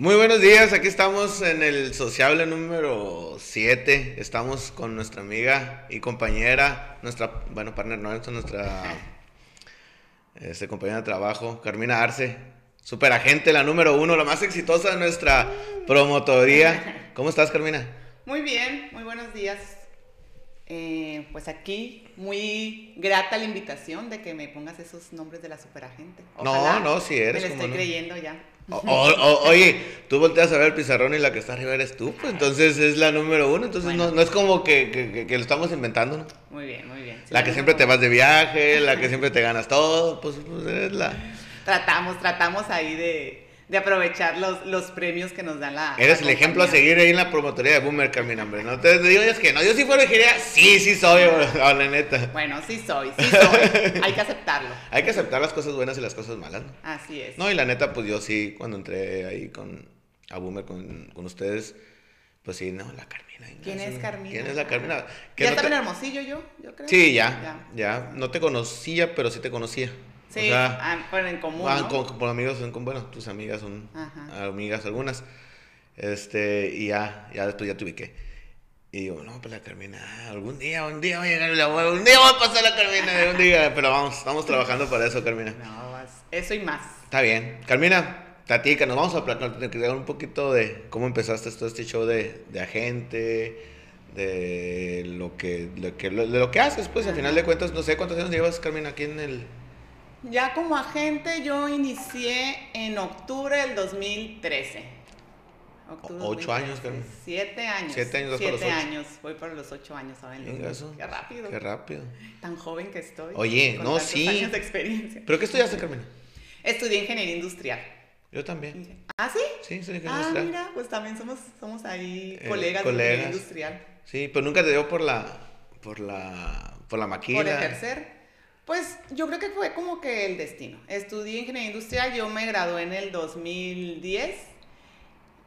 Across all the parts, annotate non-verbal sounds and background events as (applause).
Muy buenos días, aquí estamos en el sociable número 7. Estamos con nuestra amiga y compañera, nuestra, bueno, partner, no, es nuestra este, compañera de trabajo, Carmina Arce, superagente, la número uno, la más exitosa de nuestra promotoría. ¿Cómo estás, Carmina? Muy bien, muy buenos días. Eh, pues aquí, muy grata la invitación de que me pongas esos nombres de la superagente. no, no, si eres. Me lo estoy creyendo ya oye, tú volteas a ver el pizarrón y la que está arriba eres tú, pues entonces es la número uno, entonces no, no, es como que, que, lo estamos inventando, ¿no? Muy bien, muy bien. la que siempre te vas de viaje, la que siempre te ganas todo, pues, pues eres la... Tratamos, tratamos ahí de, de aprovechar los, los premios que nos dan la. Eres el ejemplo a seguir ahí en la promotoría de Boomer, Carmina, hombre. No te digo es que no. Yo sí fuera ingeniería, sí, sí soy, (laughs) la neta. Bueno, sí soy, sí soy. Hay que aceptarlo. (laughs) Hay que aceptar las cosas buenas y las cosas malas. ¿no? Así es. No, y la neta, pues yo sí, cuando entré ahí con a Boomer, con, con ustedes, pues sí, no, la Carmina. ¿Quién es Carmina? ¿Quién es la Carmina? ¿Ya estaba en Hermosillo yo, yo creo? Sí, ya, ya, ya. No te conocía, pero sí te conocía. Sí, ah, en común. ¿no? con, amigos, son, bueno, tus amigas son amigas algunas. Este, y ya, ya después ya te ubiqué. Y digo, no, pues la Carmina, algún día, un día va a llegar la un día va a pasar la Carmina, un día, (laughs) pero vamos, estamos trabajando para eso, Carmina. No, eso y más. Está bien. Carmina, Tatica, nos vamos a platicar un poquito de cómo empezaste todo este show de, de agente, de lo que, de lo que haces, pues al final de cuentas, no sé cuántos años llevas, Carmina, aquí en el, ya como agente yo inicié en octubre del 2013. ocho años, Carmen. Siete años. Siete años, Siete años. Voy por los ocho años ahora Qué rápido. Qué rápido. Tan joven que estoy. Oye, no, sí. años de experiencia. ¿Pero qué estudiaste, Carmen? Estudié ingeniería industrial. Yo también. ¿Ah, sí? Sí, soy ingeniero ah, industrial. Ah, mira, pues también somos, somos ahí eh, colegas, de ingeniería industrial. Sí, pero nunca te dio por la, por la, por la máquina. Por ejercer. Pues yo creo que fue como que el destino. Estudié ingeniería industrial, yo me gradué en el 2010,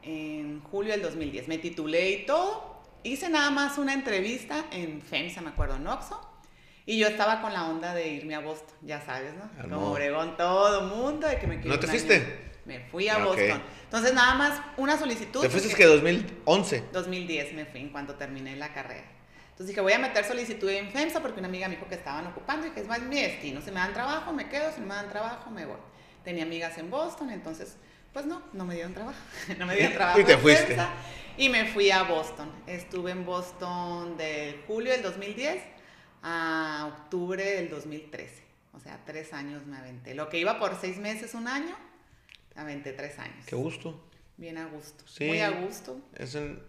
en julio del 2010. Me titulé y todo. Hice nada más una entrevista en FEMSA, me acuerdo, en Oxo. Y yo estaba con la onda de irme a Boston, ya sabes, ¿no? Ah, como Obregón, todo mundo, de que me ¿No te fuiste? Me fui a ah, Boston. Entonces, nada más una solicitud. ¿Te fuiste que 2011? 2010 me fui en cuanto terminé la carrera. Entonces dije, voy a meter solicitud en FEMSA porque una amiga me dijo que estaban ocupando y que es más mi destino. Si me dan trabajo, me quedo. Si no me dan trabajo, me voy. Tenía amigas en Boston, entonces, pues no, no me dieron trabajo. (laughs) no me dieron (laughs) trabajo. y te fuiste. y me fui a Boston. Estuve en Boston de julio del 2010 a octubre del 2013. O sea, tres años me aventé. Lo que iba por seis meses, un año, aventé tres años. Qué gusto. Bien a gusto. Muy a gusto. Es en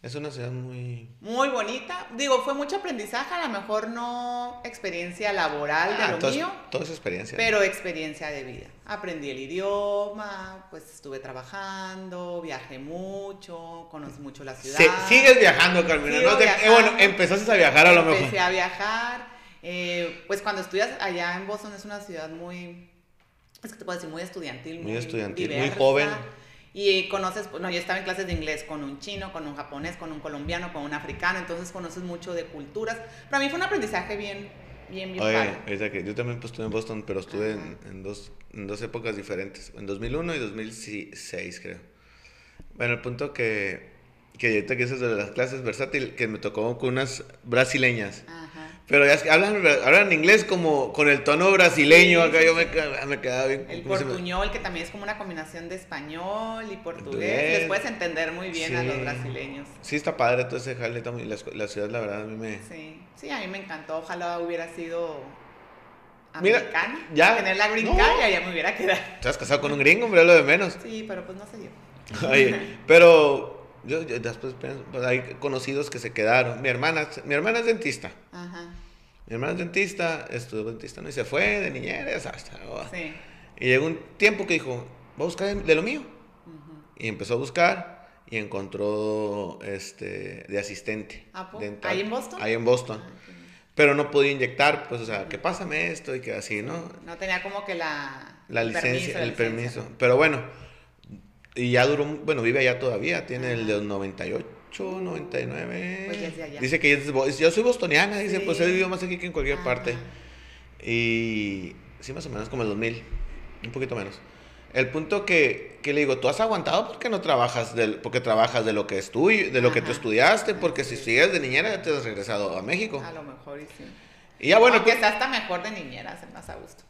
es una ciudad muy... Muy bonita. Digo, fue mucho aprendizaje, a lo mejor no experiencia laboral de ah, lo mío. Toda esa experiencia. Pero experiencia de vida. Aprendí el idioma, pues estuve trabajando, viajé mucho, conocí mucho la ciudad. sigues viajando, Carmina. ¿no? Eh, bueno, empezaste a viajar a lo mejor. Empecé a viajar. Eh, pues cuando estudias allá en Boston es una ciudad muy... Es que te puedo decir, muy estudiantil. Muy, estudiantil, muy joven y conoces, no, yo estaba en clases de inglés con un chino, con un japonés, con un colombiano, con un africano, entonces conoces mucho de culturas. Para mí fue un aprendizaje bien, bien, bien Oye, que yo también pues, estuve en Boston, pero estuve en, dos, en dos épocas diferentes, en 2001 y 2006 creo. Bueno, el punto que, que ahorita que es de las clases versátil, que me tocó con unas brasileñas. Pero ya hablan, hablan inglés como con el tono brasileño, acá yo me, me, quedaba bien. El portuñol, que también es como una combinación de español y portugués. Les puedes entender muy bien a los brasileños. Sí, está padre todo ese jale, la, la ciudad la verdad a mí me... Sí, sí, a mí me encantó, ojalá hubiera sido americana. Mira, ya. Tener la green card ya me hubiera quedado. Estás casado con un gringo, hombre, lo de menos. Sí, pero pues no sé yo. Oye, (laughs) pero yo, después pues hay conocidos que se quedaron. Mi hermana, mi hermana es dentista. Ajá. Mi hermana es dentista, estudió dentista, ¿no? Y se fue de niñera, hasta. Sí. Y llegó un tiempo que dijo, voy a buscar de lo mío. Y empezó a buscar y encontró este de asistente. Dental. ¿Ahí en Boston? Ahí en Boston. Ah, Pero no podía inyectar, pues, o sea, que pásame esto y que así, ¿no? No tenía como que la... La licencia, el permiso. Pero bueno, y ya duró, bueno, vive allá todavía, tiene el de 98, 99. Pues dice que yo soy bostoniana, dice, pues he vivido más aquí que en cualquier parte. Y sí, más o menos como el 2000, un poquito menos. El punto que, que, le digo, tú has aguantado porque no trabajas, del, porque trabajas de lo que es tuyo, de lo que tú estudiaste, porque si sigues de niñera ya te has regresado a México. A lo mejor y sí. Y ya bueno. Aunque pues, está hasta mejor de niñera, se más a gusto.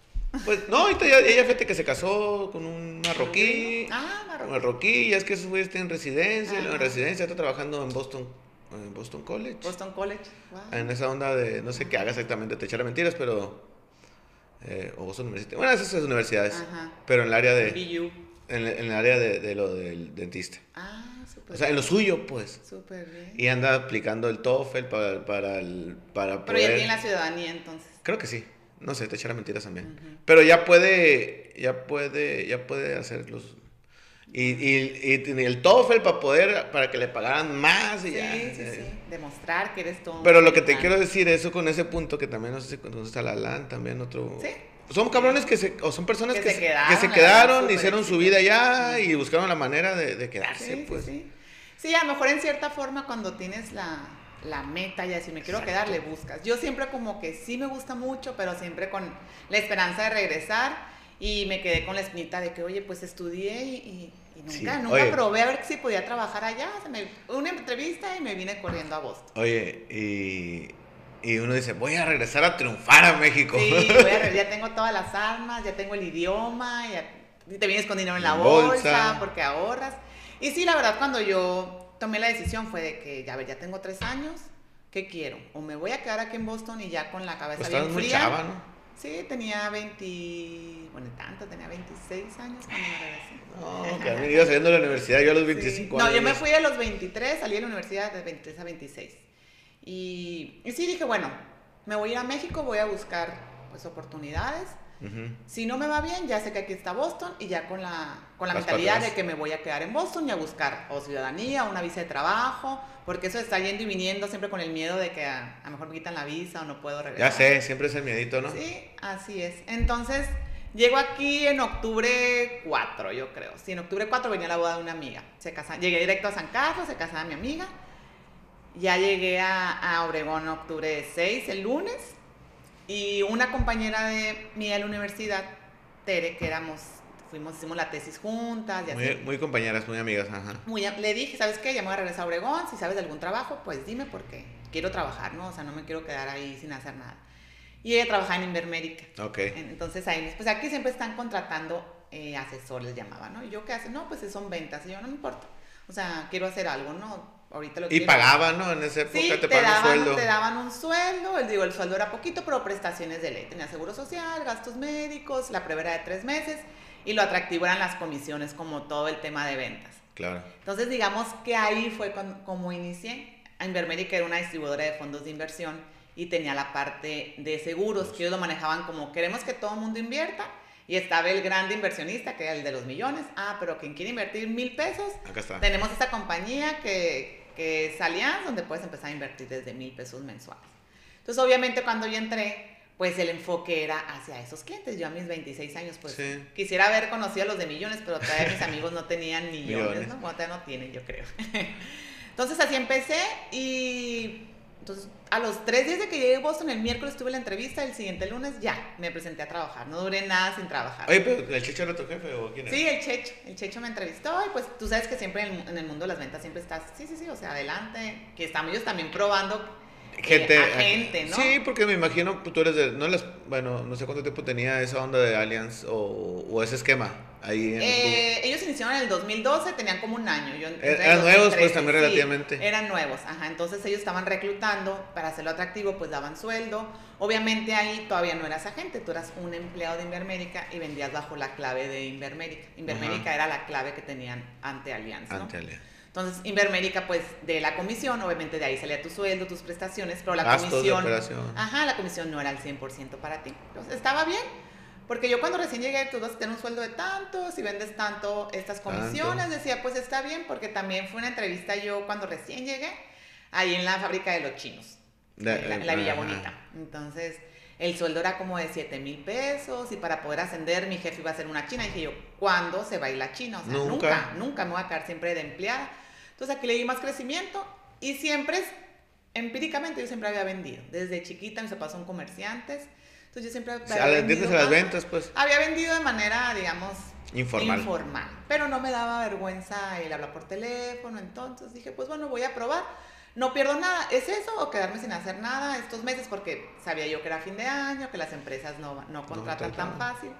Pues no, ella, ella fíjate que se casó con un marroquí. Ah, marroquí. marroquí, ya es que esos güeyes en residencia, en residencia está trabajando en Boston, en Boston College. Boston College, wow. En esa onda de, no sé qué haga exactamente, te echara mentiras, pero... Eh, o Boston University. Bueno, esas universidades. Ajá. Pero en el área de... En, en, el área de, de, lo del dentista. Ah, súper O sea, en lo suyo, pues. Súper bien. Y anda aplicando el TOEFL para, para, el, para Pero ya tiene la ciudadanía, entonces. Creo que sí. No sé, te echará mentiras también. Pero ya puede, ya puede, ya puede hacer los... Y, y, y, el TOEFL para poder, para que le pagaran más y sí, ya. Sí, sí, sí. Demostrar que eres todo. Pero lo que te quiero decir, eso con ese punto que también, no sé si conoces a la LAN, también otro... Sí. Son cabrones que se, o son personas que, se quedaron, que se quedaron hicieron su vida allá y buscaron la manera de, de quedarse, pues. Sí, sí, a lo mejor en cierta forma cuando tienes la, la meta y si me quiero quedar, le buscas. Yo siempre como que sí me gusta mucho, pero siempre con la esperanza de regresar y me quedé con la espinita de que, oye, pues estudié y, nunca, nunca probé a ver si podía trabajar allá. Se me, una entrevista y me vine corriendo a Boston. Oye, y, y uno dice, voy a regresar a triunfar a México. Sí, voy a, ya tengo todas las (laughs) armas, ya tengo el idioma, ya te vienes con dinero en la bolsa porque ahorras. Y sí, la verdad, cuando yo tomé la decisión fue de que, ya ver, ya tengo tres años, ¿qué quiero? O me voy a quedar aquí en Boston y ya con la cabeza pues bien fría. Chava, ¿no? Sí, tenía 20, bueno, tanto, tenía 26 años cuando me regresé. No, que a mí iba saliendo de la universidad, yo a los 25 años. No, yo me fui a los 23, salí de la universidad de 23 a 26. Y, y sí dije, bueno, me voy a ir a México, voy a buscar pues oportunidades si no me va bien, ya sé que aquí está Boston y ya con la, con la mentalidad de que me voy a quedar en Boston y a buscar o ciudadanía, o una visa de trabajo, porque eso está yendo y viniendo siempre con el miedo de que a, lo mejor me quitan la visa o no puedo regresar. Ya sé, siempre es el miedito, ¿no? Sí, así es. Entonces, llego aquí en octubre 4, yo creo. Sí, en octubre 4 venía la boda de una amiga. Se casa, llegué directo a San Carlos, se casaba mi amiga. Ya llegué a, a Obregón octubre 6, el lunes y una compañera de mía de la universidad, Tere, que éramos, fuimos, hicimos la tesis juntas. Y muy, muy, compañeras, muy amigas, ajá. Muy, le dije, ¿sabes qué? Ya me voy a regresar a Obregón, si sabes de algún trabajo, pues dime porque quiero trabajar, ¿no? O sea, no me quiero quedar ahí sin hacer nada. Y ella trabajaba en Invermérica. Ok. Entonces ahí, pues aquí siempre están contratando eh, asesores, llamaban, ¿no? Y yo, ¿qué hace? No, pues son ventas. Y yo, no me importa. O sea, quiero hacer algo, ¿no? Ahorita lo y pagaban, ¿no? En esa época te, pagaban un sueldo. Te daban un sueldo, el, digo, el sueldo era poquito, pero prestaciones de ley. Tenía seguro social, gastos médicos, la prueba era de tres meses y lo atractivo eran las comisiones, como todo el tema de ventas. Claro. Entonces, digamos que ahí fue como inicié. Invermerica era una distribuidora de fondos de inversión y tenía la parte de seguros, que ellos lo manejaban como queremos que todo el mundo invierta. Y estaba el grande inversionista, que era el de los millones. Ah, pero quien quiere invertir mil pesos, Acá está. tenemos esta compañía que, que es Allianz, donde puedes empezar a invertir desde mil pesos mensuales. Entonces, obviamente, cuando yo entré, pues el enfoque era hacia esos clientes. Yo a mis 26 años, pues quisiera haber conocido a los de millones, pero todavía mis amigos no tenían (laughs) millones, ¿no? Bueno, todavía no tienen, yo creo. (laughs) Entonces, así empecé y entonces, a los tres días de que llegué a Boston, el miércoles tuve la entrevista, el siguiente lunes ya me presenté a trabajar. No duré nada sin trabajar. Oye, pero ¿el Checho era tu jefe o quién era? Sí, el Checho. El Checho me entrevistó y pues tú sabes que siempre en el, mundo de las ventas siempre estás, sí, sí, sí, o sea, adelante, que estamos ellos también probando gente, eh, a gente, ¿no? Sí, porque me imagino, tú eres de, no les, bueno, no sé cuánto tiempo tenía esa onda de Allianz o, o ese esquema. Eh, ellos iniciaron en el 2012, tenían como un año. Yo eran nuevos, pues también relativamente. Eran nuevos, ajá. Entonces ellos estaban reclutando para hacerlo atractivo, pues daban sueldo. Obviamente ahí todavía no eras agente, tú eras un empleado de Invermérica y vendías bajo la clave de Invermérica. Invermérica era la clave que tenían ante Alianza. Ante Alianza. Entonces, Invermérica, pues, de la comisión, obviamente de ahí salía tu sueldo, tus prestaciones, pero la comisión. Ajá, la comisión no era al 100% para ti. Entonces, estaba bien porque yo cuando recién llegué, tú vas a tener un sueldo de tanto, si vendes tanto, estas comisiones, decía, pues está bien, porque también fue una entrevista yo cuando recién llegué, ahí en la fábrica de los chinos, en, la, Villa Bonita. Entonces, el sueldo era como de 7 mil pesos y para poder ascender mi jefe iba a ser una china. Y dije yo, ¿cuándo se va a ir la china? O sea, nunca, nunca, nunca me voy a quedar siempre de empleada. Entonces aquí le di más crecimiento y siempre, empíricamente yo siempre había vendido. Desde chiquita mis papás son comerciantes Entonces yo siempre había a vendido, las ventas, pues. Había vendido de manera, digamos, informal. informal. Pero no me daba vergüenza el hablar por teléfono, entonces dije, pues bueno, voy a probar. No pierdo nada, ¿es eso o quedarme sin hacer nada estos meses? Porque sabía yo que era fin de año, que las empresas no, no contratan tan fácil.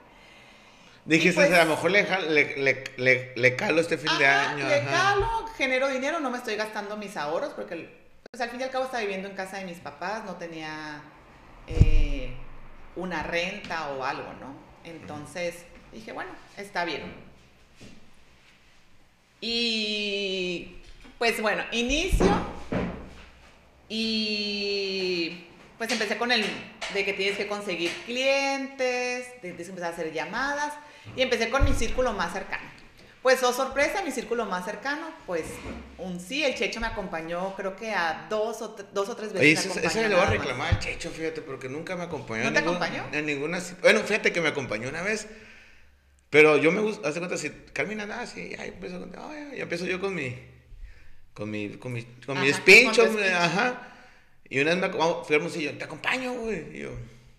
Dijiste, pues a lo mejor le, le, le, le, calo este fin de año. Le calo, genero dinero, no me estoy gastando mis ahorros, porque pues, al fin y al cabo estaba viviendo en casa de mis papás, no tenía eh, una renta o algo, ¿no? Entonces dije, bueno, está bien. Y pues bueno, inicio y pues empecé con el de que tienes que conseguir clientes, tienes que empezar a hacer llamadas y empecé con mi círculo más cercano. Pues, oh sorpresa, mi círculo más cercano, pues un sí, el Checho me acompañó creo que a dos o, dos o tres veces. Oye, eso, le voy a reclamar al Checho, fíjate, porque nunca me acompañó. ¿No te acompañó? En ninguna. Bueno, fíjate que me acompañó una vez, pero yo me gusta, hace cuenta, si Carmina nada, sí, ya empiezo, ya empiezo yo con mi, con mi, con mi, con mi speech, ajá. Y una vez me fui al yo, te acompaño, güey. Y yo,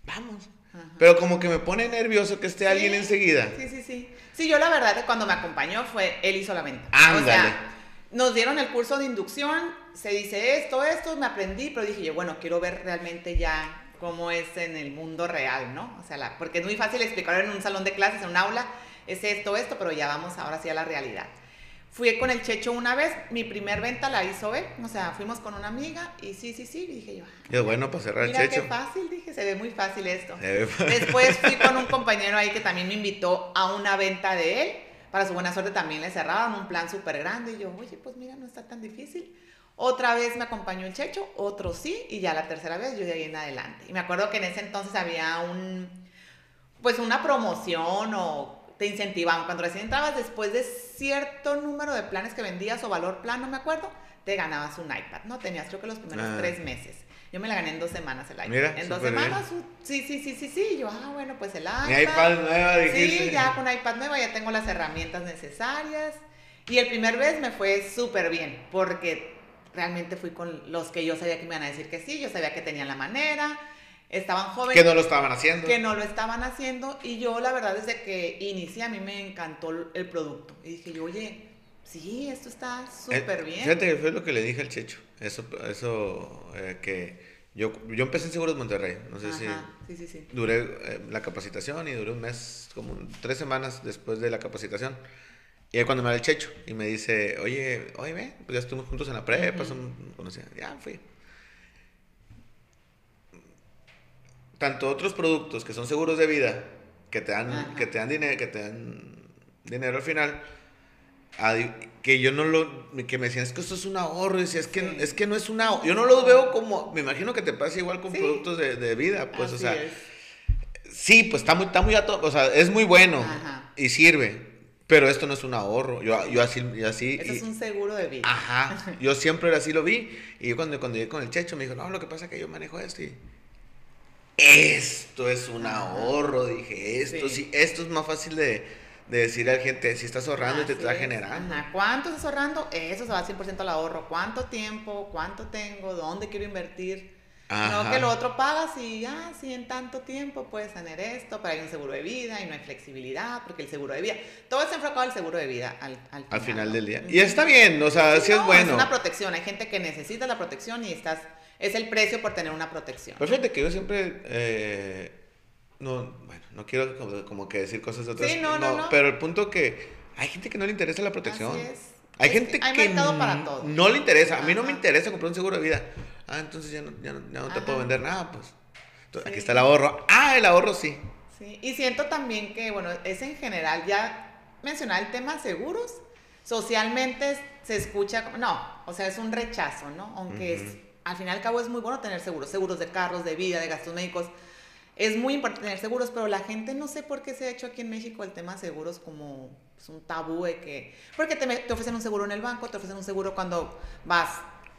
vamos. Pero como que me pone nervioso que esté alguien enseguida. Sí, sí, sí. Sí, yo la verdad, cuando me acompañó fue, él hizo la venta. Ándale. O sea, nos dieron el curso de inducción, se dice esto, esto, me aprendí, pero dije yo, bueno, quiero ver realmente ya cómo es en el mundo real, ¿no? O sea, la, porque es muy fácil explicarlo en un salón de clases, en un aula, es esto, esto, pero ya vamos ahora sí a la realidad. Fui con el Checho una vez, mi primer venta la hizo él, o sea, fuimos con una amiga y sí, sí, sí, dije yo. Ah, bueno para cerrar el Checho. qué fácil, dije, se ve muy fácil esto. Después fui con un (laughs) compañero ahí que también me invitó a una venta de él, para su buena suerte también le cerraron un plan súper grande y yo, oye, pues mira, no está tan difícil. Otra vez me acompañó el Checho, otro sí, y ya la tercera vez yo de ahí en adelante. Y me acuerdo que en ese entonces había un, pues una promoción o te incentivaban. Cuando recién entrabas, después de cierto número de planes que vendías o valor plan, no me acuerdo, te ganabas un iPad, ¿no? Tenías creo que los primeros ah. tres meses. Yo me la gané en dos semanas el iPad. Mira, en dos semanas, sí, sí, sí, sí, sí. Yo, ah, bueno, pues el iPad. Mi iPad nueva, dijiste. Sí, ya con iPad nueva ya tengo las herramientas necesarias. Y el primer vez me fue súper bien, porque realmente fui con los que yo sabía que me iban a decir que sí, yo sabía que tenían la manera estaban jóvenes. Que no lo estaban haciendo. Que no lo estaban haciendo. Y yo, la verdad, desde que inicié, a mí me encantó el producto. Y dije yo, oye, sí, esto está súper bien. Fíjate que fue lo que le dije al Checho. Eso, eso eh, que yo, yo empecé en Seguros Monterrey. No sé si. Sí, sí, sí. Duré eh, la capacitación y duré un mes, como tres semanas después de la capacitación. Y ahí cuando me va el Checho y me dice, oye, oye, ve, pues ya estuvimos juntos en la prepa, ya fui. Tanto otros productos que son seguros de vida, que te dan, que te dan dinero, que te dan dinero al final, que yo no lo, que me decían, es que esto es un ahorro, y decía, es que, es que no es un ahorro, yo no lo veo como, me imagino que te pasa igual con productos de, de, vida, pues, o sea, sí, pues está muy, está muy, o sea, es muy bueno y sirve, pero esto no es un ahorro. Yo, yo así, así. Eso es un seguro de vida. Ajá. (laughs) Yo siempre así lo vi. Y yo cuando, cuando llegué con el checho me dijo, no, lo que pasa es que yo manejo esto. Y, esto es un ahorro, dije, esto sí, esto es más fácil de, de decir a la gente, si estás ahorrando y te está generando. ¿Cuánto estás ahorrando? Eso se va 100% al ahorro. ¿Cuánto tiempo? ¿Cuánto tengo? ¿Dónde quiero invertir? No que lo otro pagas y, ah, sí, en tanto tiempo puedes tener esto, pero hay un seguro de vida y no hay flexibilidad, porque el seguro de vida, todo está enfocado al seguro de vida al, al final, del día. Y está bien, o sea, sí, es bueno. Es una protección, hay gente que necesita la protección y estás es el precio por tener una protección. Pero fíjate que yo siempre, eh, no, bueno, no quiero como, que decir cosas de otras. Sí, no, no, no, Pero el punto que hay gente que no le interesa la protección. Así es. Hay gente que para todo. no le interesa. A mí no me interesa comprar un seguro de vida. Ah, entonces ya no, ya no, ya no te puedo vender nada, pues. Aquí está el ahorro. Ah, el ahorro sí. Sí, y siento también que, bueno, es en general, ya mencionar el tema seguros, socialmente se escucha como, no, o sea, es un rechazo, ¿no? Aunque es al final y al cabo es muy bueno tener seguros, seguros de carros, de vida, de gastos médicos. Es muy importante tener seguros, pero la gente no sé por qué se ha hecho aquí en México el tema de seguros como es pues, un tabú de que... Porque te, te, ofrecen un seguro en el banco, te ofrecen un seguro cuando vas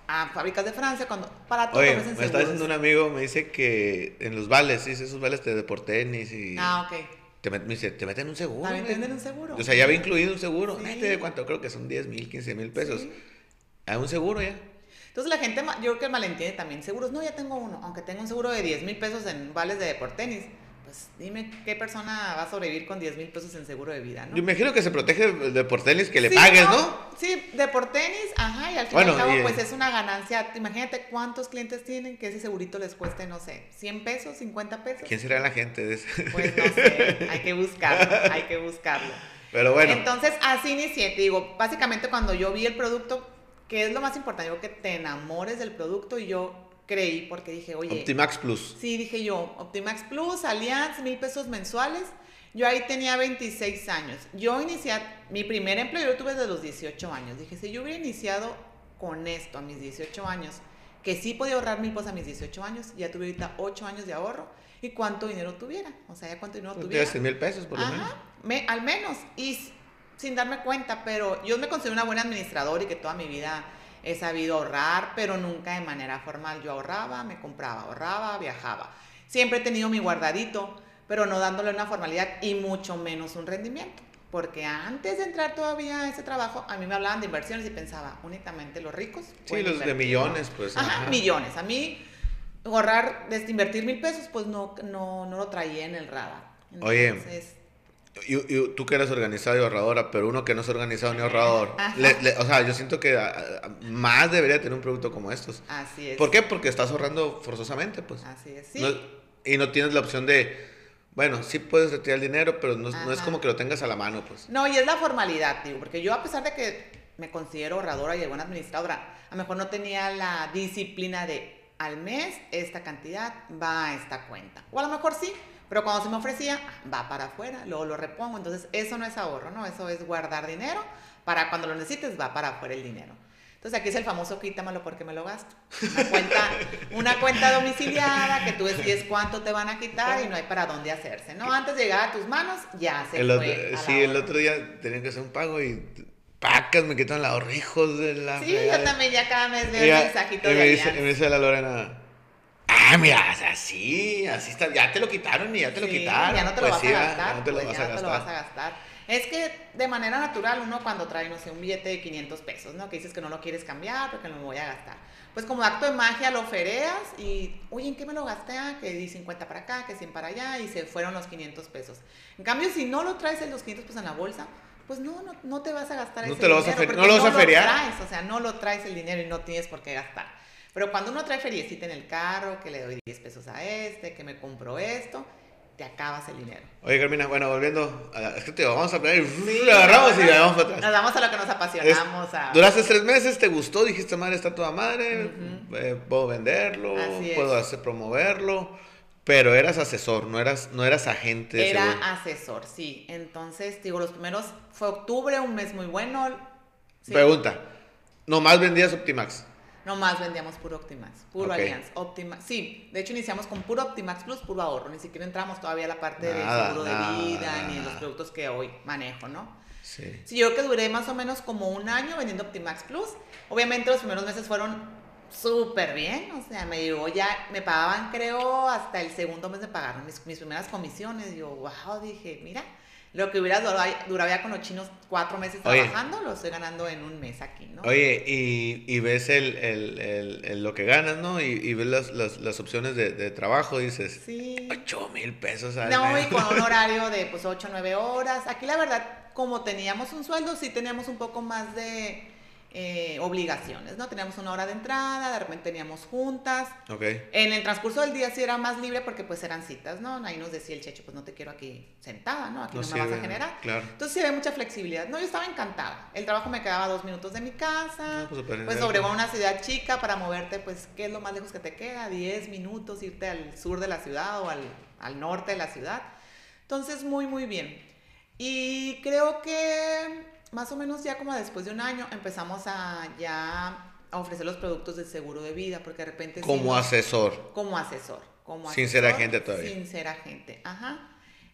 a fábricas de Francia, cuando para todo Oye, me está diciendo un amigo, me dice que en los vales, sí, esos vales te de por tenis y... Ah, ok. Te, me dice, te meten un seguro. También venden un seguro. O sea, ya había incluido un seguro. Sí. ¿De cuánto? Creo que son 10 mil, 15 mil pesos. Hay un seguro ya. Entonces la gente, yo creo que malentiende también seguros. No, ya tengo uno, aunque tenga un seguro de 10 mil pesos en vales de tenis pues dime qué persona va a sobrevivir con 10 mil pesos en seguro de vida, ¿no? Yo imagino que se protege de por tenis que le pagues, ¿no? Sí, de por tenis, ajá, y al fin y al cabo, pues es una ganancia. Imagínate cuántos clientes tienen que ese segurito les cueste, no sé, 100 pesos, 50 pesos. ¿Quién será la gente de ese? Pues no sé, hay que buscarlo, hay que buscarlo. Pero bueno. Entonces, así inicié, te digo, básicamente cuando yo vi el producto, que es lo más importante, digo que te enamores del producto y yo creí porque dije, oye. Optimax Plus. Sí, dije yo, Optimax Plus, Allianz, mil pesos mensuales. Yo ahí tenía 26 años. Yo inicié, mi primer empleo yo tuve desde los 18 años. Dije, si yo hubiera iniciado con esto a mis 18 años, que sí podía ahorrar mil pesos a mis 18 años, ya tuve ahorita 8 años de ahorro. ¿Y cuánto dinero tuviera? O sea, ya cuánto dinero tuviera. mil pesos por lo menos. Me, al menos. Y sin darme cuenta, pero yo me considero una buena administradora y que toda mi vida He sabido ahorrar, pero nunca de manera formal. Yo ahorraba, me compraba, ahorraba, viajaba. Siempre he tenido mi guardadito, pero no dándole una formalidad y mucho menos un rendimiento. Porque antes de entrar todavía a ese trabajo, a mí me hablaban de inversiones y pensaba, únicamente los ricos. Sí, los de millones, pues. Ajá, millones. A mí, ahorrar, invertir mil pesos, pues no, no, no lo traía en el radar. Entonces, y, tú que eres organizado y ahorradora, pero uno que no es organizado ni ahorrador, o sea, yo siento que más debería tener un producto como estos. Así es. ¿Por qué? Porque estás ahorrando forzosamente, pues. Así es, sí. y no tienes la opción de, bueno, sí puedes retirar el dinero, pero no, no, es como que lo tengas a la mano, pues. No, y es la formalidad, digo, porque yo a pesar de que me considero ahorradora y buena administradora, a lo mejor no tenía la disciplina de al mes esta cantidad va a esta cuenta. O a lo mejor sí, pero cuando se me ofrecía, va para afuera, luego lo repongo. Entonces, eso no es ahorro, ¿no? Eso es guardar dinero para cuando lo necesites, va para afuera el dinero. Entonces, aquí es el famoso quítamelo porque me lo gasto. Una cuenta, (laughs) una cuenta domiciliada que tú decides cuánto te van a quitar y no hay para dónde hacerse, ¿no? Antes de llegar a tus manos, ya se fue. sí, el otro día tenía que hacer un pago y pacas, me quitan los hijos de la. Sí, yo también ya cada mes veo el mensajito de me dice, me dice la Lorena Ah, mira, así, así está, ya te lo quitaron y ya te lo quitaron. Ya no te lo pues vas a gastar. Ya te lo, pues vas, a gastar. lo vas a gastar. Es que de manera natural uno cuando trae, no sé, un billete de 500 pesos, ¿no? Que dices que no lo quieres cambiar porque no lo voy a gastar. Pues como acto de magia lo fereas y, oye, ¿en qué me lo gasté? Ah, que di 50 para acá, que 100 para allá y se fueron los 500 pesos. En cambio, si no lo traes los 500 pesos en la bolsa, pues no, no, no te vas a gastar no ese te lo dinero. Vas a no lo vas a feriar. traes, o sea, no lo traes el dinero y no tienes por qué gastar. Pero cuando uno trae feriecita en el carro, que le doy 10 pesos a este, que me compro esto, te acabas el dinero. Oye, Carmina, bueno, volviendo a es que te vamos a y sí, agarramos y vamos para atrás. Nos vamos a lo que nos apasionamos. Duraste tres meses, te gustó, dijiste, madre, está toda madre, eh, puedo venderlo, puedo hacer promoverlo. Pero eras asesor, no eras, no eras agente. Era asesor, sí. Entonces, digo, los primeros, fue octubre, un mes muy bueno. Pregunta, ¿nomás vendías Optimax? No más vendíamos puro Optimax, puro Allianz. Optimax. Sí, de hecho iniciamos con puro Optimax Plus, puro ahorro. Ni siquiera entramos todavía a la parte de seguro de vida ni los productos que hoy manejo, ¿no? Sí. sí. Yo creo que duré más o menos como un año vendiendo Optimax Plus. Obviamente los primeros meses fueron súper bien, o sea, me llegó ya, me pagaban creo hasta el segundo mes me pagaron mis, mis primeras comisiones. Yo, wow, dije, mira, lo que hubiera durado, ya con los chinos cuatro meses trabajando, lo estoy ganando en un mes aquí, ¿no? Oye, y, y ves el, el, el, lo que ganas, ¿no? Y, y ves las, las, las, opciones de, de, trabajo, dices, sí. 8 mil pesos al No, y con un (laughs) horario de pues 8, 9 horas. Aquí la verdad, como teníamos un sueldo, sí teníamos un poco más de eh, obligaciones, ¿no? Teníamos una hora de entrada, de repente teníamos juntas. Okay. En el transcurso del día sí era más libre porque pues eran citas, ¿no? Ahí nos decía el checho, pues no te quiero aquí sentada, ¿no? Aquí no, me vas a generar. Claro. Entonces sí había mucha flexibilidad. No, yo estaba encantada. El trabajo me quedaba dos minutos de mi casa. pues, pues sobre una ciudad chica para moverte, pues, ¿qué es lo más lejos que te queda? Diez minutos, irte al sur de la ciudad o al, al norte de la ciudad. Entonces, muy, muy bien. Y creo que más o menos ya como después de un año empezamos a ya a ofrecer los productos del seguro de vida, porque de repente... Como asesor. Como asesor. Como sin ser agente todavía. Sin ser agente, ajá.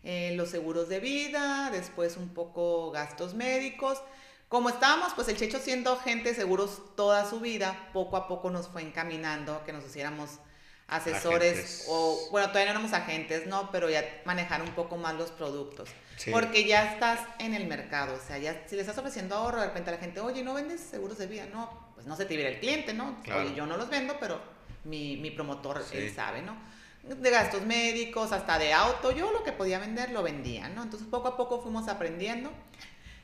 Eh, los seguros de vida, después un poco gastos médicos. Como estábamos, pues el Checho siendo agente de seguros toda su vida, poco a poco nos fue encaminando a que nos hiciéramos asesores o, bueno, todavía no éramos agentes, ¿no? Pero ya manejar un poco más los productos. Porque ya estás en el mercado, o sea, ya si le estás ofreciendo ahorro, de repente a la gente, oye, ¿no vendes seguros de vida? No, pues no se te viera el cliente, ¿no? Oye, yo no los vendo, pero mi, mi promotor, él sabe, ¿no? De gastos médicos, hasta de auto, yo lo que podía vender lo vendía, ¿no? Entonces poco a poco fuimos aprendiendo.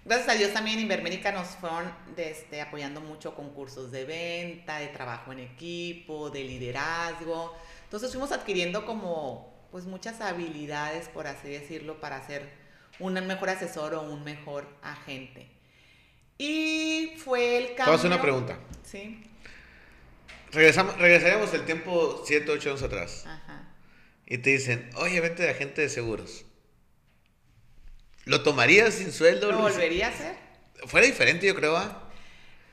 Gracias a Dios también Invermédica nos fueron este, apoyando mucho con cursos de venta, de trabajo en equipo, de liderazgo. Entonces fuimos adquiriendo como pues muchas habilidades, por así decirlo, para ser un mejor asesor o un mejor agente. Y fue el cambio. Te hacer una pregunta. Sí. Regresamos, regresaríamos el tiempo 7, 8 años atrás. Ajá. Y te dicen, oye, vente de agente de seguros. ¿Lo tomarías sin sueldo? ¿Lo volvería a hacer? Fuera diferente, yo creo, ¿ah?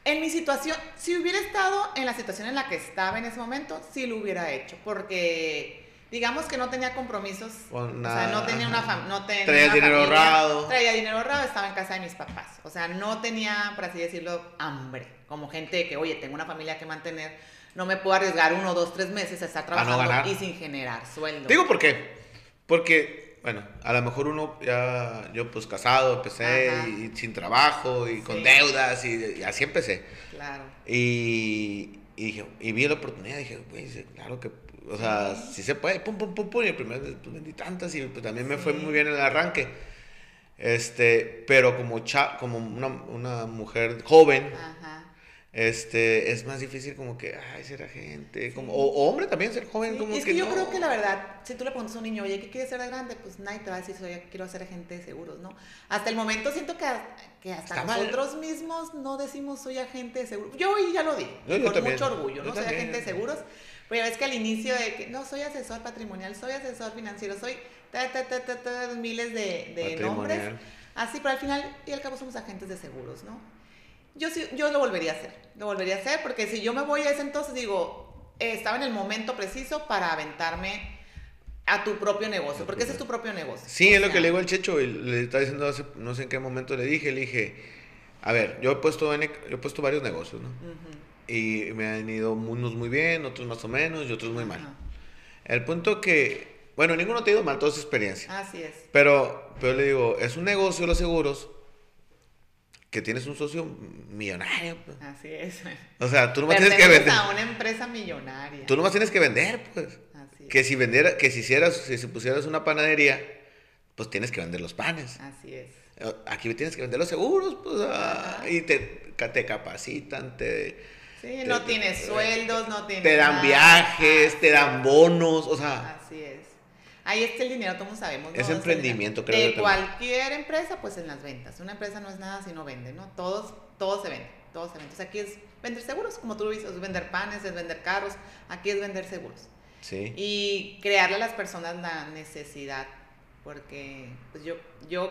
En mi situación, si hubiera estado en la situación en la que estaba en ese momento, sí lo hubiera hecho, porque digamos que no tenía compromisos, o sea, no tenía una familia, traía dinero ahorrado, traía dinero ahorrado, estaba en casa de mis papás, o sea, no tenía, por así decirlo, hambre, como gente que, oye, tengo una familia que mantener, no me puedo arriesgar uno, dos, tres meses a estar trabajando y sin generar sueldo. Digo por qué, porque bueno, a lo mejor uno ya, yo pues casado, empecé y, sin trabajo y con deudas y, así empecé. Claro. Y, y, dije, y vi la oportunidad, dije, güey, claro que, o sea, si se puede, pum, pum, pum, pum, y el primer pues vendí tantas y pues también me fue muy bien el arranque. Este, pero como, cha, como una, una mujer joven, Ajá este, es más difícil como que, ay, ser agente, como, o, hombre también, ser joven, como es que, yo creo que la verdad, si tú le preguntas a un niño, oye, ¿qué quieres ser de grande? Pues nadie te va a decir, soy, quiero ser agente de seguros, ¿no? Hasta el momento siento que, que hasta nosotros mismos no decimos, soy agente de seguros. Yo hoy ya lo di, con mucho orgullo, ¿no? soy agente de seguros, pero ves que al inicio de que, no, soy asesor patrimonial, soy asesor financiero, soy miles de, de nombres, así, pero al final y al cabo somos agentes de seguros, ¿no? Yo sí, yo lo volvería a hacer, lo volvería a hacer, porque si yo me voy a ese entonces, digo, eh, estaba en el momento preciso para aventarme a tu propio negocio, porque ese es tu propio negocio. Sí, es lo que le digo al Checho, y le estaba diciendo hace, no sé en qué momento le dije, le dije, a ver, yo he puesto, yo he puesto varios negocios, ¿no? Y me han ido unos muy bien, otros más o menos, y otros muy mal. El punto que, bueno, ninguno te ha ido mal, toda esa experiencia. Así es. Pero, pero le digo, es un negocio los seguros, que tienes un socio millonario. Pues. Así es. O sea, tú nomás tienes que vender. a una empresa millonaria. Tú nomás tienes que vender, pues. Así es. Que si vendiera, que si hicieras, si pusieras una panadería, pues tienes que vender los panes. Así es. Eh, aquí tienes que vender los seguros, pues, ah, y te, te capacitan, te... Sí, no tienes sueldos, no tienes... Te dan viajes, te dan bonos, o sea... Así es. Ahí está el dinero, como sabemos. Es emprendimiento, creo. De cualquier empresa, pues en las ventas. Una empresa no es nada si no vende, ¿no? Todos, todo se vende, todo se vende. Entonces aquí es vender seguros, como tú lo dices, es vender panes, es vender carros, aquí es vender seguros. Sí. Y crearle a las personas la necesidad, porque pues yo, yo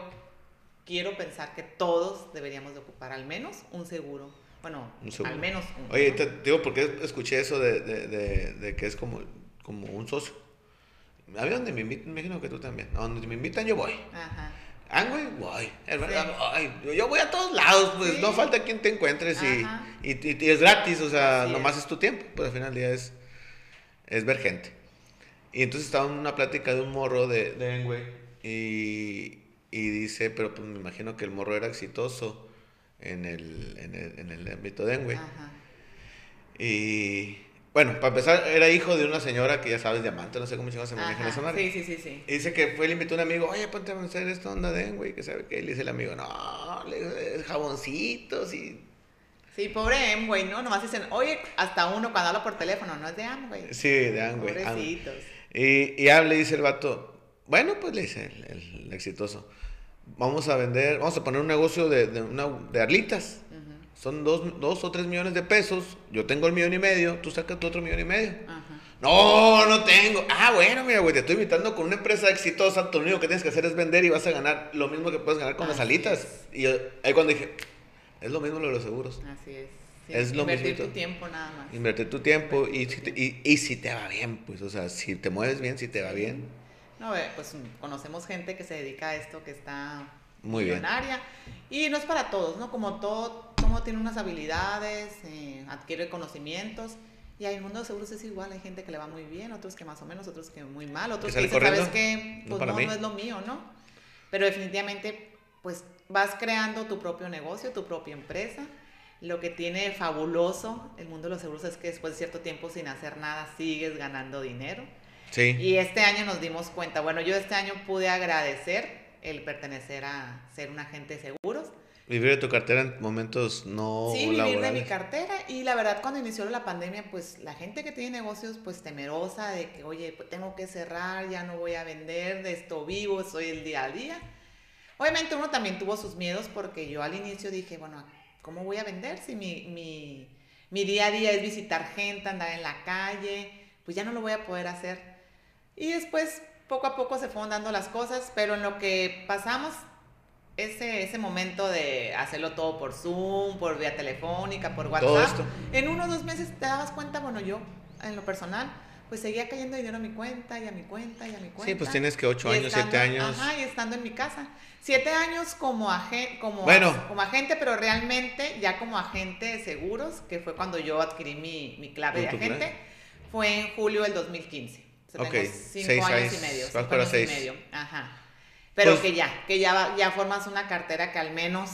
quiero pensar que todos deberíamos de ocupar al menos un seguro. Bueno, al menos uno. Oye, te digo, porque escuché eso de, de, de, de que es como, como un socio a donde me invitan, me imagino que tú también. A donde me invitan yo voy. Ajá. Güey, voy. Yo voy a todos lados, pues no falta quien te encuentres y, y, es gratis, o sea, nomás es. tu tiempo, pues al final del día es, es ver gente. Y entonces estaba en una plática de un morro de, de y, y dice, pero pues me imagino que el morro era exitoso en el, en el, en el ámbito de Engüey. Y bueno, para empezar, era hijo de una señora que ya sabes, diamante, no sé cómo se maneja esa madre. Sí, sí, sí, sí. Y dice que fue, le invitó a un amigo, oye, ponte a hacer esta onda de güey, que sabe que le dice el amigo, no, le jaboncitos y... Sí, pobre Amway, ¿no? Nomás dicen, oye, hasta uno cuando habla por teléfono, no es de Amway. Sí, de Amway. Pobrecitos. Y, y habla y dice el vato, bueno, pues le dice el, exitoso, vamos a vender, vamos a poner un negocio de, de, una, de arlitas son dos, dos, o tres millones de pesos, yo tengo el millón y medio, tú sacas tu otro millón y medio. No, no tengo. Ah, bueno, mira, güey, te estoy invitando con una empresa exitosa, lo único que tienes que hacer es vender y vas a ganar lo mismo que puedes ganar con las alitas. Y ahí cuando dije, es lo mismo lo de los seguros. Así es. es lo Invertir tu tiempo nada más. Invertir tu tiempo y y, y si te va bien, pues, o sea, si te mueves bien, si te va bien. No, pues conocemos gente que se dedica a esto, que está muy millonaria. Bien. Y no es para todos, ¿no? Como todo, todo tiene unas habilidades, eh, adquiere conocimientos Y hay el mundo de seguros es igual, hay gente que le va muy bien, otros que más o menos, otros que muy mal, otros que dicen, ¿sabes qué? Pues no, no, es lo mío, ¿no? Pero definitivamente, pues vas creando tu propio negocio, tu propia empresa. Lo que tiene fabuloso el mundo de los seguros es que después de cierto tiempo sin hacer nada sigues ganando dinero. Sí. Y este año nos dimos cuenta, bueno, yo este año pude agradecer el pertenecer a ser un agente de seguros Vivir de tu cartera en momentos no Sí, vivir de mi cartera. Y la verdad, cuando inició la pandemia, pues la gente que tiene negocios, pues temerosa de que, oye, pues tengo que cerrar, ya no voy a vender, de esto vivo, soy el día a día. Obviamente uno también tuvo sus miedos porque yo al inicio dije, bueno, ¿cómo voy a vender si mi, mi, mi día a día es visitar gente, andar en la calle? Pues ya no lo voy a poder hacer. Y después, poco a poco se fueron dando las cosas, pero en lo que pasamos ese, ese momento de hacerlo todo por Zoom, por vía telefónica, por WhatsApp, en unos dos meses te dabas cuenta, bueno, yo en lo personal, pues seguía cayendo dinero a mi cuenta y a mi cuenta y a mi cuenta. Sí, pues tienes que ocho años, siete años. Ajá, y estando en mi casa. Siete años como, agente, como, como agente, pero realmente ya como agente de seguros, que fue cuando yo adquirí mi, mi clave de agente, fue en julio del 2015. O sea, tengo cinco años y medio. Cinco años y medio. Ajá. Pero pues que ya, que ya, ya formas una cartera que al menos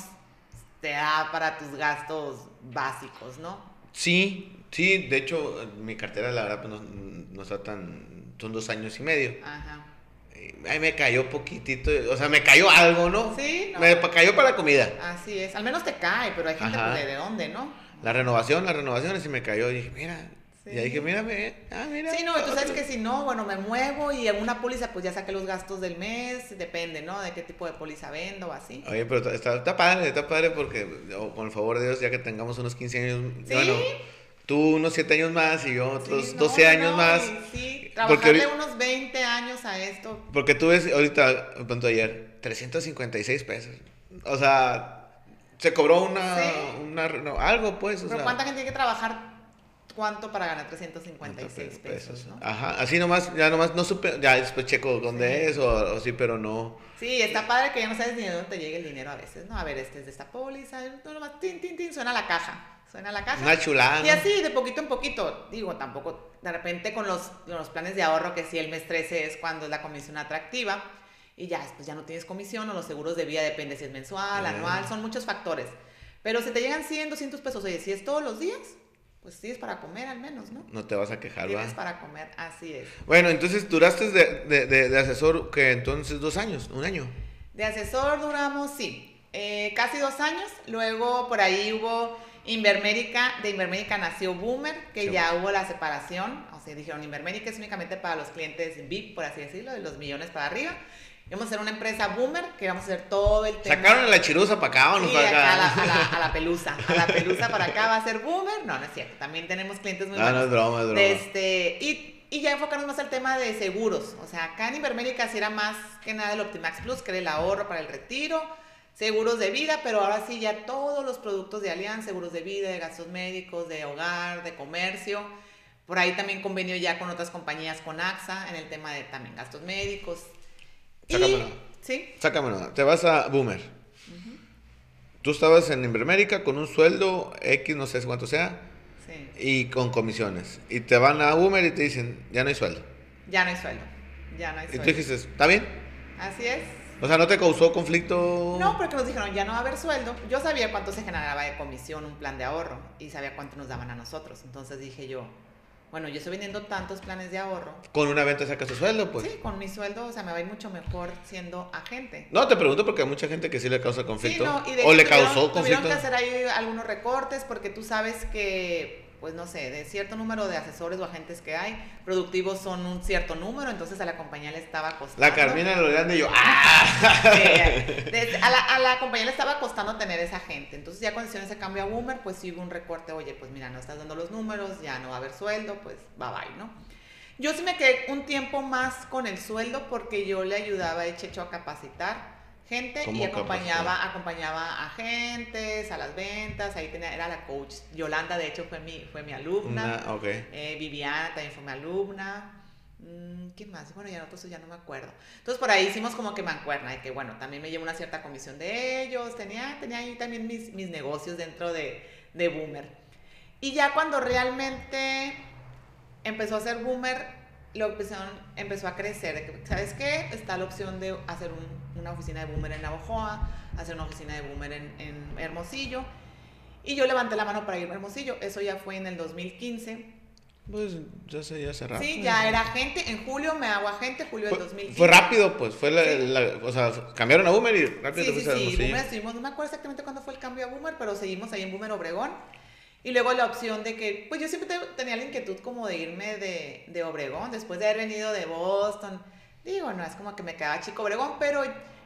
te da para tus gastos básicos, ¿no? Sí, sí, de hecho, mi cartera la verdad pues, no, está tan, son dos años y medio. Ajá. Ahí me cayó poquitito, o sea, me cayó algo, ¿no? Sí. Me cayó para la comida. Así es, al menos te cae, pero hay gente pues, de dónde, ¿no? La renovación, las renovaciones, y me cayó, y dije, mira, y ahí dije, mírame, ah, mira. Sí, no, tú sabes que si no, bueno, me muevo y en una póliza pues ya saqué los gastos del mes, depende, ¿no? De qué tipo de póliza vendo o así. Oye, pero está, está padre, está padre porque, con el favor de Dios, ya que tengamos unos 15 años, ¿Sí? bueno, tú unos 7 años más y yo otros 12 años más. Sí, trabajarle unos 20 años a esto. Porque tú ves ahorita, punto ayer, 356 pesos. O sea, se cobró una, una no, algo pues. Pero ¿cuánta gente tiene que trabajar ¿Cuánto para ganar 356 pesos, ¿no? Ajá, así nomás, ya nomás no supe, ya después checo dónde es o, sí, pero no. Sí, está padre que ya no sabes ni de dónde te llega el dinero a veces, ¿no? A ver, este es de esta póliza, nomás, tin, tin, tin, suena la caja, suena la caja. Una chulada. Y así, de poquito en poquito, digo, tampoco, de repente con los, los planes de ahorro, que si el mes 13 es cuando es la comisión atractiva, y ya después ya no tienes comisión, o los seguros de vida depende si es mensual, anual, son muchos factores. Pero si te llegan 100, 200 pesos, oye, si es todos los días, pues sí es para comer al menos, ¿no? No te vas a quejar, ¿va? es para comer, así es. Bueno, entonces duraste de, de, de, asesor que entonces dos años, un año. De asesor duramos, sí, eh, casi dos años. Luego por ahí hubo Invermérica, de Invermérica nació Boomer, que ya hubo la separación. O sea, dijeron Invermérica es únicamente para los clientes VIP, por así decirlo, de los millones para arriba. Vamos a ser una empresa boomer que vamos a hacer todo el tema. Sacaron a la chirusa para acá, ¿o sí, para acá. A la, a, la, a la, (laughs) pelusa. A la pelusa para acá va a ser boomer. No, no es cierto. También tenemos clientes muy ah, No, es broma, es broma. Este, y, y ya enfocarnos más al tema de seguros. O sea, acá en Ibermérica sí era más que nada el Optimax Plus, que era el ahorro para el retiro, seguros de vida, pero ahora sí ya todos los productos de Alianza, seguros de vida, de gastos médicos, de hogar, de comercio. Por ahí también convenio ya con otras compañías, con AXA, en el tema de también gastos médicos, Sácamelo. ¿Sí? Sácamelo. Te vas a Boomer. Tú estabas en Invermérica con un sueldo X, no sé cuánto sea, sí. y con comisiones. Y te van a Boomer y te dicen, ya no hay sueldo. Ya no hay sueldo. Ya no hay sueldo. Y tú dijiste, ¿está bien? Así es. O sea, ¿no te causó conflicto? No, porque nos dijeron, ya no va a haber sueldo. Yo sabía cuánto se generaba de comisión un plan de ahorro y sabía cuánto nos daban a nosotros. Entonces dije yo, bueno, yo estoy vendiendo tantos planes de ahorro. ¿Con una venta sacas tu sueldo, pues? Sí, con mi sueldo, o sea, me va a ir mucho mejor siendo agente. No, te pregunto porque hay mucha gente que sí le causa conflicto. Sí, no, y de o le causó conflicto. Tuvieron que hacer ahí algunos recortes porque tú sabes que pues no sé, de cierto número de asesores o agentes que hay, productivos son un cierto número, entonces a la compañía le estaba costando. La Carmina lo grande y yo, ¡ah! a, la, a, la, compañía le estaba costando tener esa gente. Entonces ya cuando hicieron ese cambio a Boomer, pues sí hubo un recorte, oye, pues mira, no estás dando los números, ya no va a haber sueldo, pues bye bye, ¿no? Yo sí me quedé un tiempo más con el sueldo porque yo le ayudaba a Checho a capacitar gente y acompañaba, acompañaba a agentes, a las ventas, ahí tenía, era la coach. Yolanda, de hecho, fue mi, fue mi alumna. Eh, Viviana también fue mi alumna. Mm, ¿Quién más? Bueno, ya no, ya no me acuerdo. Entonces por ahí hicimos como que mancuerna y que bueno, también me llevo una cierta comisión de ellos, tenía, tenía ahí también mis, mis negocios dentro de, de Boomer. Y ya cuando realmente empezó a ser boomer, la opción empezó a crecer. ¿Sabes qué? Está la opción de hacer una oficina de boomer en Navojoa, hacer una oficina de boomer en, en Hermosillo. Y yo levanté la mano para ir a Hermosillo. Eso ya fue en el 2015. Pues ya se ya cerrado. Sí, ya era gente. En julio me hago agente, julio del 2015. Fue rápido, pues. Fue la, o sea, cambiaron a Boomer y rápido sí, sí, sí. Boomer estuvimos, no me acuerdo exactamente cuándo fue el cambio a Boomer, pero seguimos ahí en Boomer Obregón. Y luego la opción de que, pues yo siempre tenía la inquietud como de irme de, de Obregón, después de haber venido de Boston. Digo, no es como que me quedaba chico Obregón, pero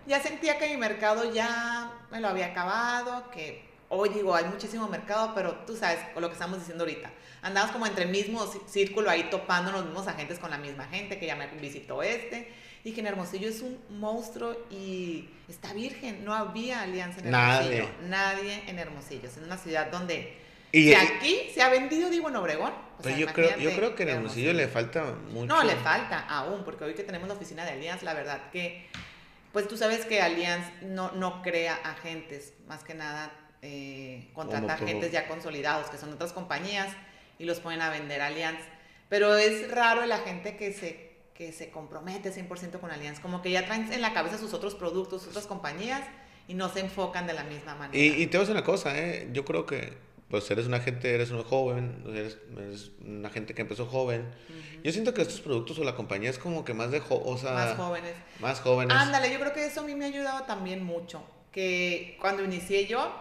ya sentía que mi mercado ya me lo había acabado, que hoy digo, hay muchísimo mercado, pero tú sabes, con lo que estamos diciendo ahorita andamos como entre el mismo círculo ahí topando los mismos agentes con la misma gente que ya me visitó este. Y que en Hermosillo es un monstruo y está virgen, no había alianza en Hermosillo. Nadie, en Hermosillo. Es una ciudad donde y, aquí se ha vendido, digo, en Obregón. Pues yo, creo, yo creo que en Hermosillo, le falta mucho. No, le falta aún, porque hoy que tenemos la oficina de Alianza, la verdad que, pues tú sabes que Alianza no, no crea agentes, más que nada eh, contrata agentes ya consolidados, que son otras compañías y los ponen a vender Allianz. Pero es raro la gente que se, que se compromete 100% con Allianz, como que ya traen en la cabeza sus otros productos, sus otras compañías y no se enfocan de la misma manera. Y, te voy a decir una cosa, ¿eh? yo creo que pues eres una gente, eres un joven, eres, una gente que empezó joven. Yo siento que estos productos o la compañía es como que más de, o sea, más jóvenes. Más jóvenes. Ándale, yo creo que eso a mí me ha ayudado también mucho, que cuando inicié yo,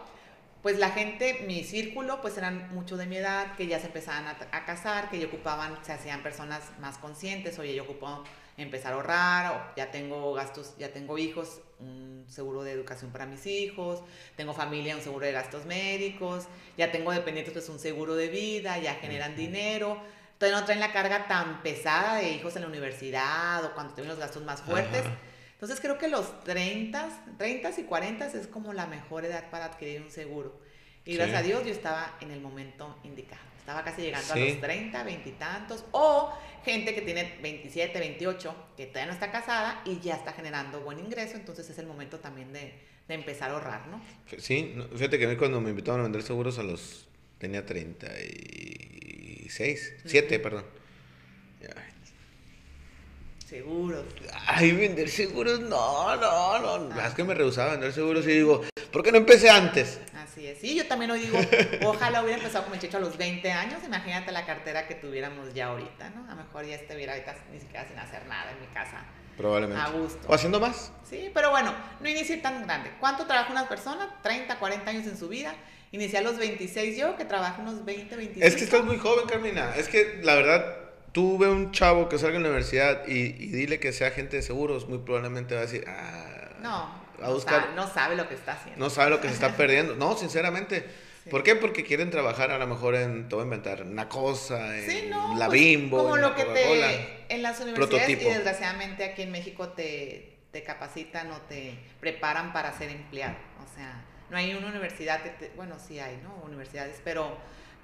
pues la gente, mi círculo, pues eran mucho de mi edad, que ya se empezaban a, casar, que ya ocupaban, se hacían personas más conscientes, oye, yo ocupo empezar a ahorrar, o ya tengo gastos, ya tengo hijos, un seguro de educación para mis hijos, tengo familia, un seguro de gastos médicos, ya tengo dependientes, pues un seguro de vida, ya generan dinero, todavía no traen la carga tan pesada de hijos en la universidad o cuando tienen los gastos más fuertes. Entonces creo que los 30, 30 y 40 es como la mejor edad para adquirir un seguro. Y gracias a Dios yo estaba en el momento indicado. Estaba casi llegando a los 30, 20 y tantos. O gente que tiene 27, 28, que todavía no está casada y ya está generando buen ingreso. Entonces es el momento también de, de empezar a ahorrar, ¿no? Sí, fíjate que a mí cuando me invitaron a vender seguros a los... Tenía 36, 7, perdón. Seguros. Ay, vender seguros, no, no, no. Ah. Es que me rehusaba vender seguros y digo, ¿por qué no empecé antes? Así es. Sí, yo también hoy digo, (laughs) ojalá hubiera empezado como chicho a los 20 años. Imagínate la cartera que tuviéramos ya ahorita, ¿no? A lo mejor ya estuviera ahorita ni siquiera sin hacer nada en mi casa. Probablemente. A gusto. ¿O haciendo más? Sí, pero bueno, no inicié tan grande. ¿Cuánto trabaja una persona? 30, 40 años en su vida. Inicié a los 26 yo, que trabajo unos 20, 25. Es que estás muy joven, Carmina. Es que la verdad tú ve un chavo que salga de la universidad y, dile que sea agente de seguros, muy probablemente va a decir, ah, no, a buscar, no, sabe, lo que está haciendo. No sabe lo que se está (laughs) perdiendo. No, sinceramente. ¿Por qué? Porque quieren trabajar a lo mejor en, todo inventar, una cosa, en la pues, bimbo, como lo que te, en las universidades y desgraciadamente aquí en México te, te capacitan o te preparan para ser empleado. O sea, no hay una universidad que te, bueno, sí hay, ¿no? Universidades, pero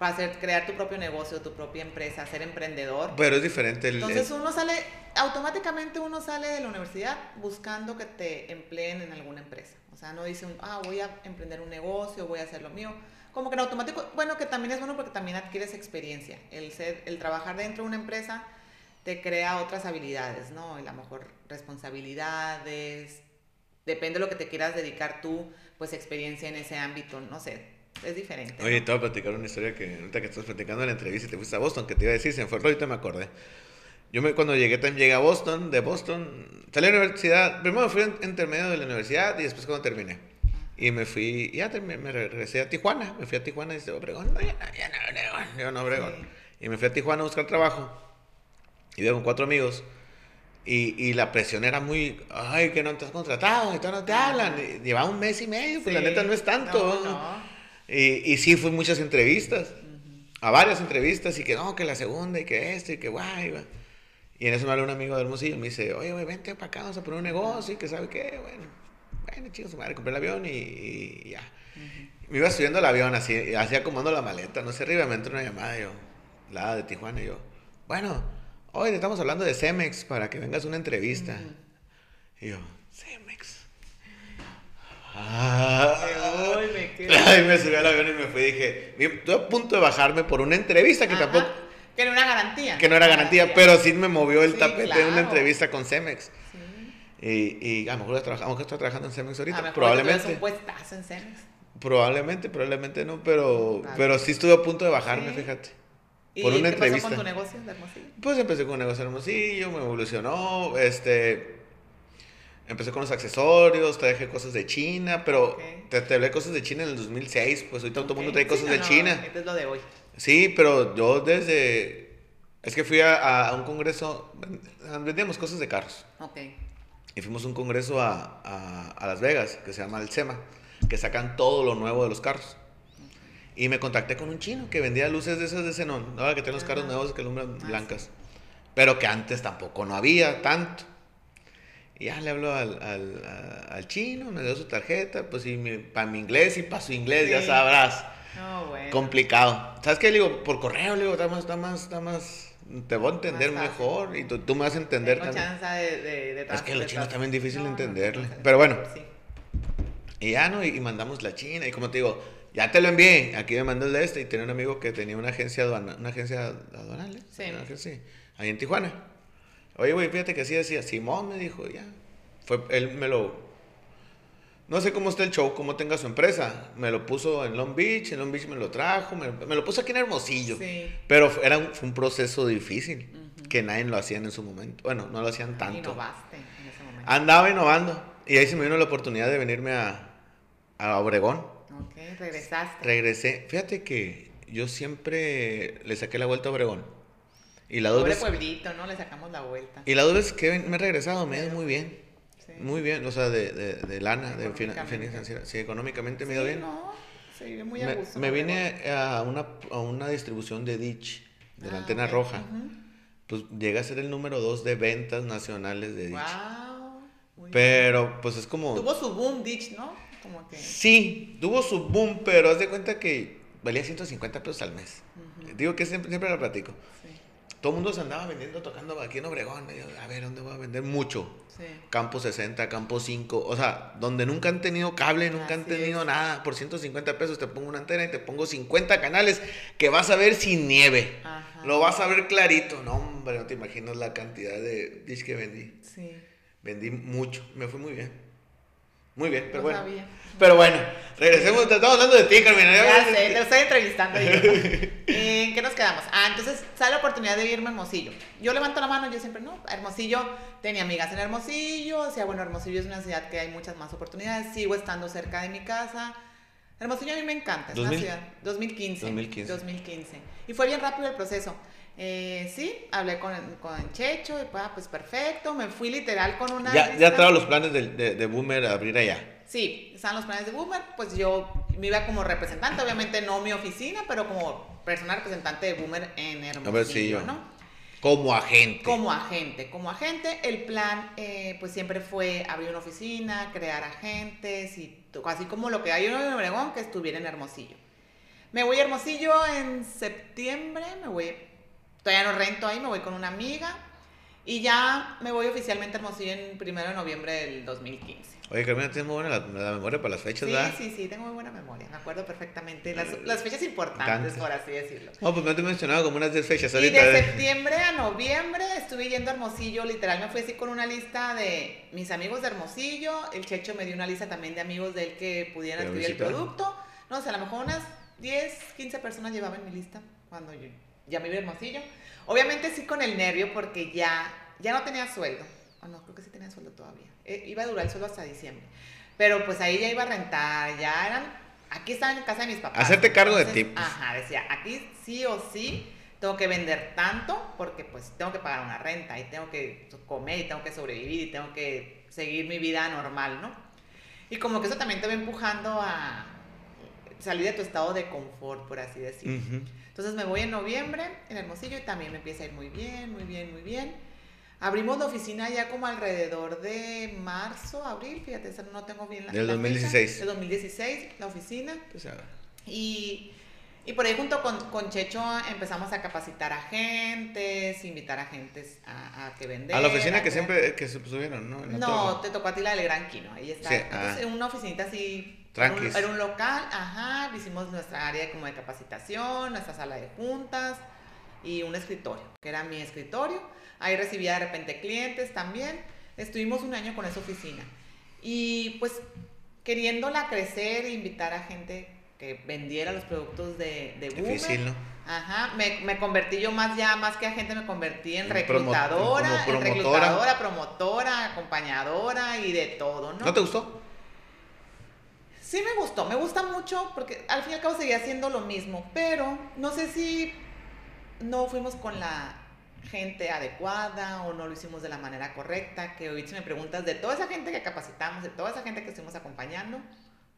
para hacer, crear tu propio negocio, tu propia empresa, ser emprendedor. Pero es diferente. El, Entonces uno sale, automáticamente uno sale de la universidad buscando que te empleen en alguna empresa. O sea, no dice, ah, voy a emprender un negocio, voy a hacer lo mío. Como que en automático, bueno, que también es bueno porque también adquieres experiencia. El, ser, el trabajar dentro de una empresa te crea otras habilidades, ¿no? Y a lo mejor responsabilidades, depende de lo que te quieras dedicar tú, pues experiencia en ese ámbito, no sé, es diferente. Oye, te voy a platicar una historia que ahorita que estás platicando en la entrevista y te fuiste a Boston, que te iba a decir, se me fue ahorita me acordé. Yo me, cuando llegué también llegué a Boston, de Boston, salí a la universidad, primero me fui entre medio de la universidad y después cuando terminé. Y me fui, ya me, me regresé a Tijuana, me fui a Tijuana y dije, Obregón, no, ya, ya no, Obregón, yo no, Obregón. Y me fui a Tijuana a buscar trabajo. Y iba con cuatro amigos. Y, y, la presión era muy, ay, que no te has contratado, y todos no te hablan. llevaba un mes y medio, pues la neta no es tanto. No, no. Y, y sí, fue muchas entrevistas, a varias entrevistas, y que no, que la segunda, y que esto, y que guay, Y en eso me habló un amigo de Hermosillo, me dice, oye, güey, vente para acá, vamos a poner un negocio, y que sabe qué, bueno, bueno, chicos, madre, compré el avión y, ya. Me iba subiendo el avión, así, así acomodando la maleta, no sé, arriba me entró una llamada, yo, la de Tijuana, y yo, bueno, hoy te estamos hablando de Cemex para que vengas a una entrevista. Y yo, Cemex. Ah, (laughs) Ay, me subí al avión y me fui y dije, estoy a punto de bajarme por una entrevista que tampoco... Que no era garantía. Que no era garantía, pero sí me movió el tapete de una entrevista con Cemex. Y, y, a lo mejor estoy trabajando en Cemex ahorita, probablemente. Un puestazo en Cemex. Probablemente, probablemente no, pero, pero sí estuve a punto de bajarme, fíjate. Por ¿Y una qué entrevista. pasó con tu negocio de Hermosillo? Pues empecé con un negocio de Hermosillo, me evolucionó, este, empecé con los accesorios, traje cosas de China, pero te, te, hablé cosas de China en el 2006, pues ahorita todo el mundo trae cosas de China. Este es lo de hoy. Sí, pero yo desde, es que fui a, a un congreso, vendíamos cosas de carros. Ok. Y fuimos a un congreso a, a, a Las Vegas, que se llama el SEMA que sacan todo lo nuevo de los carros. Y me contacté con un chino que vendía luces de esas de xenón, ¿no? que tienen los carros nuevos que alumbran ah, blancas. Pero que antes tampoco no había tanto. Y ya le hablo al, al, al chino, me dio su tarjeta, pues y para mi inglés y para su inglés, ya sabrás. Complicado. ¿Sabes qué? Le digo, por correo, le digo, está más, está más, está más, te voy a entender mejor y tú, tú, me vas a entender también. De, de, de es que los chinos también difícil de entenderle. Pero bueno. Sí. Y ya, ¿no? Y, mandamos la China. Y como te digo, ya te lo envié. Aquí me mandó el de este. Y tenía un amigo que tenía una agencia aduana, una agencia aduanal, ¿eh? Sí. Ahí en Tijuana. Oye, güey, fíjate que así decía. Simón me dijo, ya. Fue, él me lo... No sé cómo está el show, cómo tenga su empresa. Me lo puso en Long Beach, en Long Beach me lo trajo, me, lo puso aquí en Hermosillo. Sí. Pero era un, fue un proceso difícil, que nadie lo hacía en su momento. Bueno, no lo hacían tanto. Innovaste en ese momento. Andaba innovando. Y ahí se me vino la oportunidad de venirme a, a Obregón. Ok, regresaste. Regresé. Fíjate que yo siempre le saqué la vuelta a Obregón. Y la dos pueblito, ¿no? Le sacamos la vuelta. Y la dos veces que me he regresado me ha ido muy bien. Muy bien, o sea, de, de, de lana, de financiera. Sí, económicamente me ha ido bien. No, sí, muy a gusto. Me, vine a una, a una distribución de Ditch, de la ah, antena roja. Pues llega a ser el número dos de ventas nacionales de Ditch. Wow. Pero, pues es como. Tuvo su boom Ditch, ¿no? Sí, tuvo su boom, pero haz de cuenta que valía 150 pesos al mes. Digo que siempre, siempre lo platico. Todo el mundo se andaba vendiendo, tocando aquí en Obregón. a ver, ¿dónde voy a vender? Mucho. Campo 60, campo 5. O sea, donde nunca han tenido cable, nunca han tenido nada. Por 150 pesos te pongo una antena y te pongo 50 canales que vas a ver sin nieve. Lo vas a ver clarito. No, hombre, no te imaginas la cantidad de discs que vendí. Sí. Vendí mucho. Me fue muy bien. Muy bien, pero bueno. Pero bueno, regresemos. Estamos hablando de ti, Carmen. Ya sé, te estoy entrevistando yo. (laughs) ¿En qué nos quedamos? Ah, entonces sale la oportunidad de irme a Hermosillo. Yo levanto la mano, yo siempre, no, Hermosillo, tenía amigas en Hermosillo. O sea, bueno, Hermosillo es una ciudad que hay muchas más oportunidades. Sigo estando cerca de mi casa. Hermosillo a mí me encanta, es una ciudad. 2015. 2015. 2015. Y fue bien rápido el proceso. Eh, sí, hablé con, con Checho y pues, pues perfecto, me fui literal con una... Ya, ya estaban los planes de, de, Boomer a abrir allá. Sí, estaban los planes de Boomer, pues yo me iba como representante, obviamente no mi oficina, pero como persona representante de Boomer en Hermosillo. Como agente. Como agente, como agente. El plan, eh, pues siempre fue abrir una oficina, crear agentes y así como lo que hay en Obregón, que estuviera en Hermosillo. Me voy a Hermosillo en septiembre, me voy Todavía no rento ahí, me voy con una amiga. Y ya me voy oficialmente a Hermosillo en primero de noviembre del 2015. Oye, Carmen, tienes muy buena la, memoria para las fechas, sí, Sí, sí, tengo muy buena memoria. Me acuerdo perfectamente. Las, las fechas importantes, por así decirlo. No, pues me he mencionado como unas 10 fechas ahorita. Y de septiembre a noviembre estuve yendo a Hermosillo. Literal, me fui así con una lista de mis amigos de Hermosillo. El Checho me dio una lista también de amigos de él que pudieran adquirir el producto. No sé, a lo mejor unas 10, 15 personas llevaban mi lista cuando yo ya me iba a Hermosillo. Obviamente sí con el nervio porque ya, ya no tenía sueldo. O no, creo que sí tenía sueldo todavía. Eh, iba a durar el sueldo hasta diciembre. Pero pues ahí ya iba a rentar, ya eran... Aquí estaba en casa de mis papás. Hacerte cargo de ti. Pues. Ajá, decía, aquí sí o sí tengo que vender tanto porque pues tengo que pagar una renta y tengo que comer y tengo que sobrevivir y tengo que seguir mi vida normal, ¿no? Y como que eso también te va empujando a salir de tu estado de confort, por así decirlo. Entonces me voy en noviembre en Hermosillo y también me empieza a ir muy bien, muy bien, muy bien. Abrimos la oficina ya como alrededor de marzo, abril, fíjate, no tengo bien la Del 2016. Del 2016, la oficina. Pues y, y por ahí junto con, con, Checho empezamos a capacitar a agentes, invitar a agentes a, a que vender. A la oficina que siempre que se subieron, ¿no? No, te tocó a ti la del Gran Quino, ahí está. Entonces, ah. una oficinita así era un, local, ajá, hicimos nuestra área como de capacitación, nuestra sala de juntas, y un escritorio, que era mi escritorio. Ahí recibía de repente clientes también. Estuvimos un año con esa oficina. Y pues queriéndola crecer e invitar a gente que vendiera los productos de, de Boomer. Difícil, ¿no? Ajá, me, me, convertí yo más ya, más que agente, me convertí en, reclutadora, en reclutadora, promotora, acompañadora y de todo, ¿no? ¿No te gustó? Sí me gustó, me gusta mucho porque al fin y al cabo seguía haciendo lo mismo, pero no sé si no fuimos con la gente adecuada o no lo hicimos de la manera correcta, que hoy si me preguntas de toda esa gente que capacitamos, de toda esa gente que estuvimos acompañando,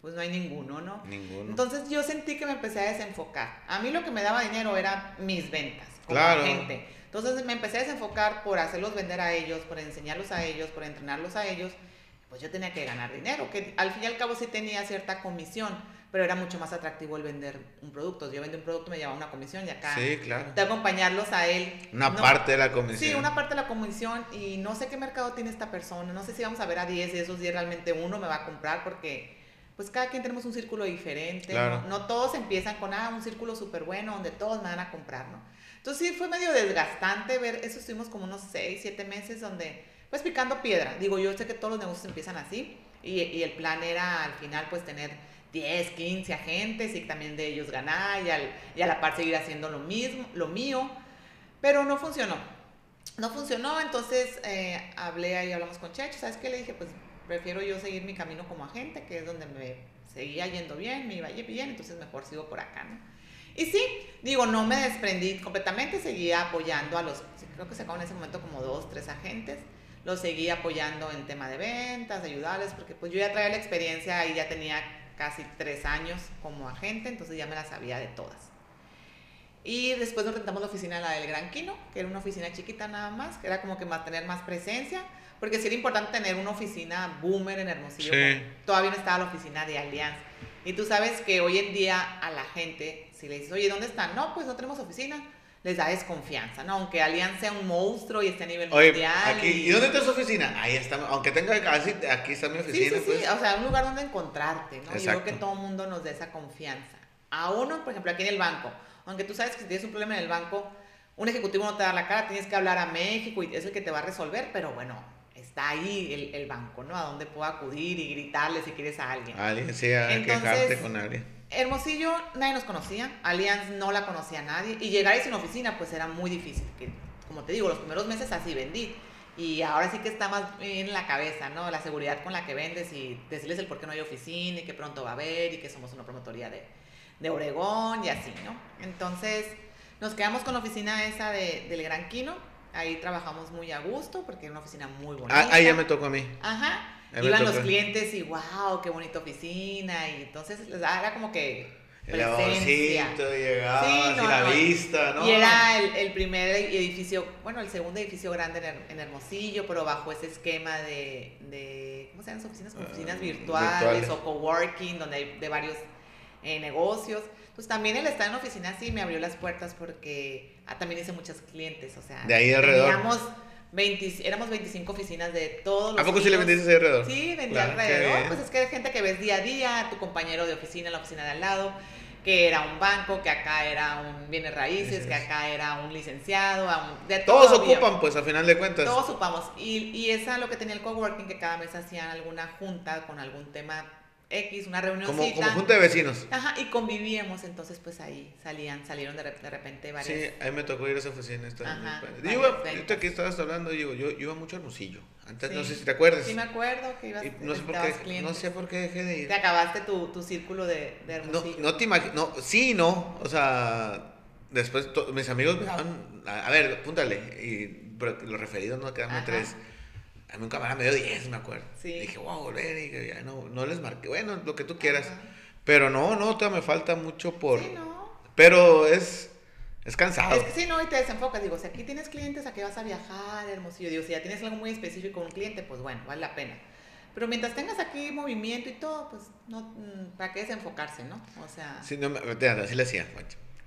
pues no hay ninguno, ¿no? Ninguno. Entonces yo sentí que me empecé a desenfocar. A mí lo que me daba dinero era mis ventas como claro. gente. Entonces me empecé a desenfocar por hacerlos vender a ellos, por enseñarlos a ellos, por entrenarlos a ellos. Pues yo tenía que ganar dinero, que al fin y al cabo sí tenía cierta comisión, pero era mucho más atractivo el vender un producto. Yo vendí un producto, me llevaba una comisión y acá sí, claro. de acompañarlos a él. Una parte de la comisión. Sí, una parte de la comisión y no sé qué mercado tiene esta persona, no sé si vamos a ver a 10 y esos 10 realmente uno me va a comprar porque pues cada quien tenemos un círculo diferente, ¿no? todos empiezan con, ah, un círculo súper bueno donde todos me van a comprar, ¿no? Entonces sí fue medio desgastante ver, eso estuvimos como unos 6, 7 meses donde, pues picando piedra, digo, yo sé que todos los negocios empiezan así y, y el plan era al final pues tener 10, 15 agentes y también de ellos ganar y, al, y a la par seguir haciendo lo mismo, lo mío, pero no funcionó. No funcionó, entonces eh, hablé ahí, hablamos con Checho, ¿sabes qué? Le dije, pues prefiero yo seguir mi camino como agente, que es donde me seguía yendo bien, me iba bien, entonces mejor sigo por acá, ¿no? Y sí, digo, no me desprendí completamente, seguía apoyando a los, creo que se en ese momento como dos, tres agentes, los seguía apoyando en tema de ventas, ayudarles, porque pues yo ya traía la experiencia y ya tenía casi tres años como agente, entonces ya me la sabía de todas. Y después nos rentamos la oficina, la del Gran Quino, que era una oficina chiquita nada más, que era como que mantener más presencia. Porque sí era importante tener una oficina boomer en Hermosillo. Todavía no estaba la oficina de Alianza. Y tú sabes que hoy en día a la gente, si le dices, oye, ¿dónde están? No, pues no tenemos oficina. Les da desconfianza, ¿no? Aunque Alianza sea un monstruo y esté a nivel mundial. Aquí, y... dónde está su oficina? Ahí está, aunque tenga casi, aquí está mi oficina. Sí, sí, pues. sí, o sea, un lugar donde encontrarte, ¿no? Yo creo que todo el mundo nos dé esa confianza. A uno, por ejemplo, aquí en el banco, aunque tú sabes que si tienes un problema en el banco, un ejecutivo no te da la cara, tienes que hablar a México y es el que te va a resolver, pero bueno, está ahí el, el, banco, ¿no? A donde puedo acudir y gritarle si quieres a alguien. Alguien, sí, a quejarte con alguien. Hermosillo nadie nos conocía, Allianz no la conocía a nadie y llegar a esa oficina pues era muy difícil, que como te digo, los primeros meses así vendí y ahora sí que está más en la cabeza, ¿no? La seguridad con la que vendes y decirles el por qué no hay oficina y que pronto va a haber y que somos una promotoría de, de Oregón y así, ¿no? Entonces nos quedamos con la oficina esa de, del Gran Quino Ahí trabajamos muy a gusto porque era una oficina muy bonita. Ah, ahí ya me tocó a mí. Ajá. Iban los clientes y wow, qué bonita oficina. Y entonces era como que. El llegaba, sí, la vista, ¿no? Y era el, primer edificio, bueno, el segundo edificio grande en, Hermosillo, pero bajo ese esquema de, de ¿cómo se llaman las oficinas? oficinas ah, virtuales, virtuales, o coworking, donde hay de varios eh, negocios. Pues también el estar en oficina sí me abrió las puertas porque ah, también hice muchos clientes, o sea, de ahí alrededor. Teníamos 20, éramos 25 oficinas de todos los ¿A poco sí le vendiste alrededor? Sí, vendí alrededor. Pues es que hay gente que ves día a día, tu compañero de oficina, la oficina de al lado, que era un banco, que acá era un bienes raíces, que acá era un licenciado, de Todos ocupan, pues, al final de cuentas. Todos ocupamos. Y, y esa lo que tenía el coworking, que cada mes hacían alguna junta con algún tema X, una reunión. Como, como junta de vecinos. Ajá, y convivíamos, entonces pues ahí salían, salieron de, de repente varias. Sí, ahí me tocó ir a esa oficina. Ajá, yo ahorita que estabas hablando, yo, yo, iba mucho a Hermosillo. Antes, no sé si te acuerdas. Sí, me acuerdo que ibas no sé por qué, No sé por qué dejé de ir. Te acabaste tu, tu círculo de, de Hermosillo. No, no te imagino, no, sí, no, o sea, después mis amigos me daban, a, ver, apúntale, y los referidos no quedan tres a mí un cámara me dio 10, me acuerdo. Sí. dije, wow, volver. Y ya no, no les marqué. Bueno, lo que tú quieras. Pero no, no, todavía me falta mucho por. Sí, no. Pero es. Es cansado. Es que sí, no, y te desenfocas. Digo, si aquí tienes clientes, ¿a qué vas a viajar, hermosillo? Digo, si ya tienes algo muy específico con un cliente, pues bueno, vale la pena. Pero mientras tengas aquí movimiento y todo, pues no, mm, ¿para qué desenfocarse, no? O sea. Sí, no, así le hacía.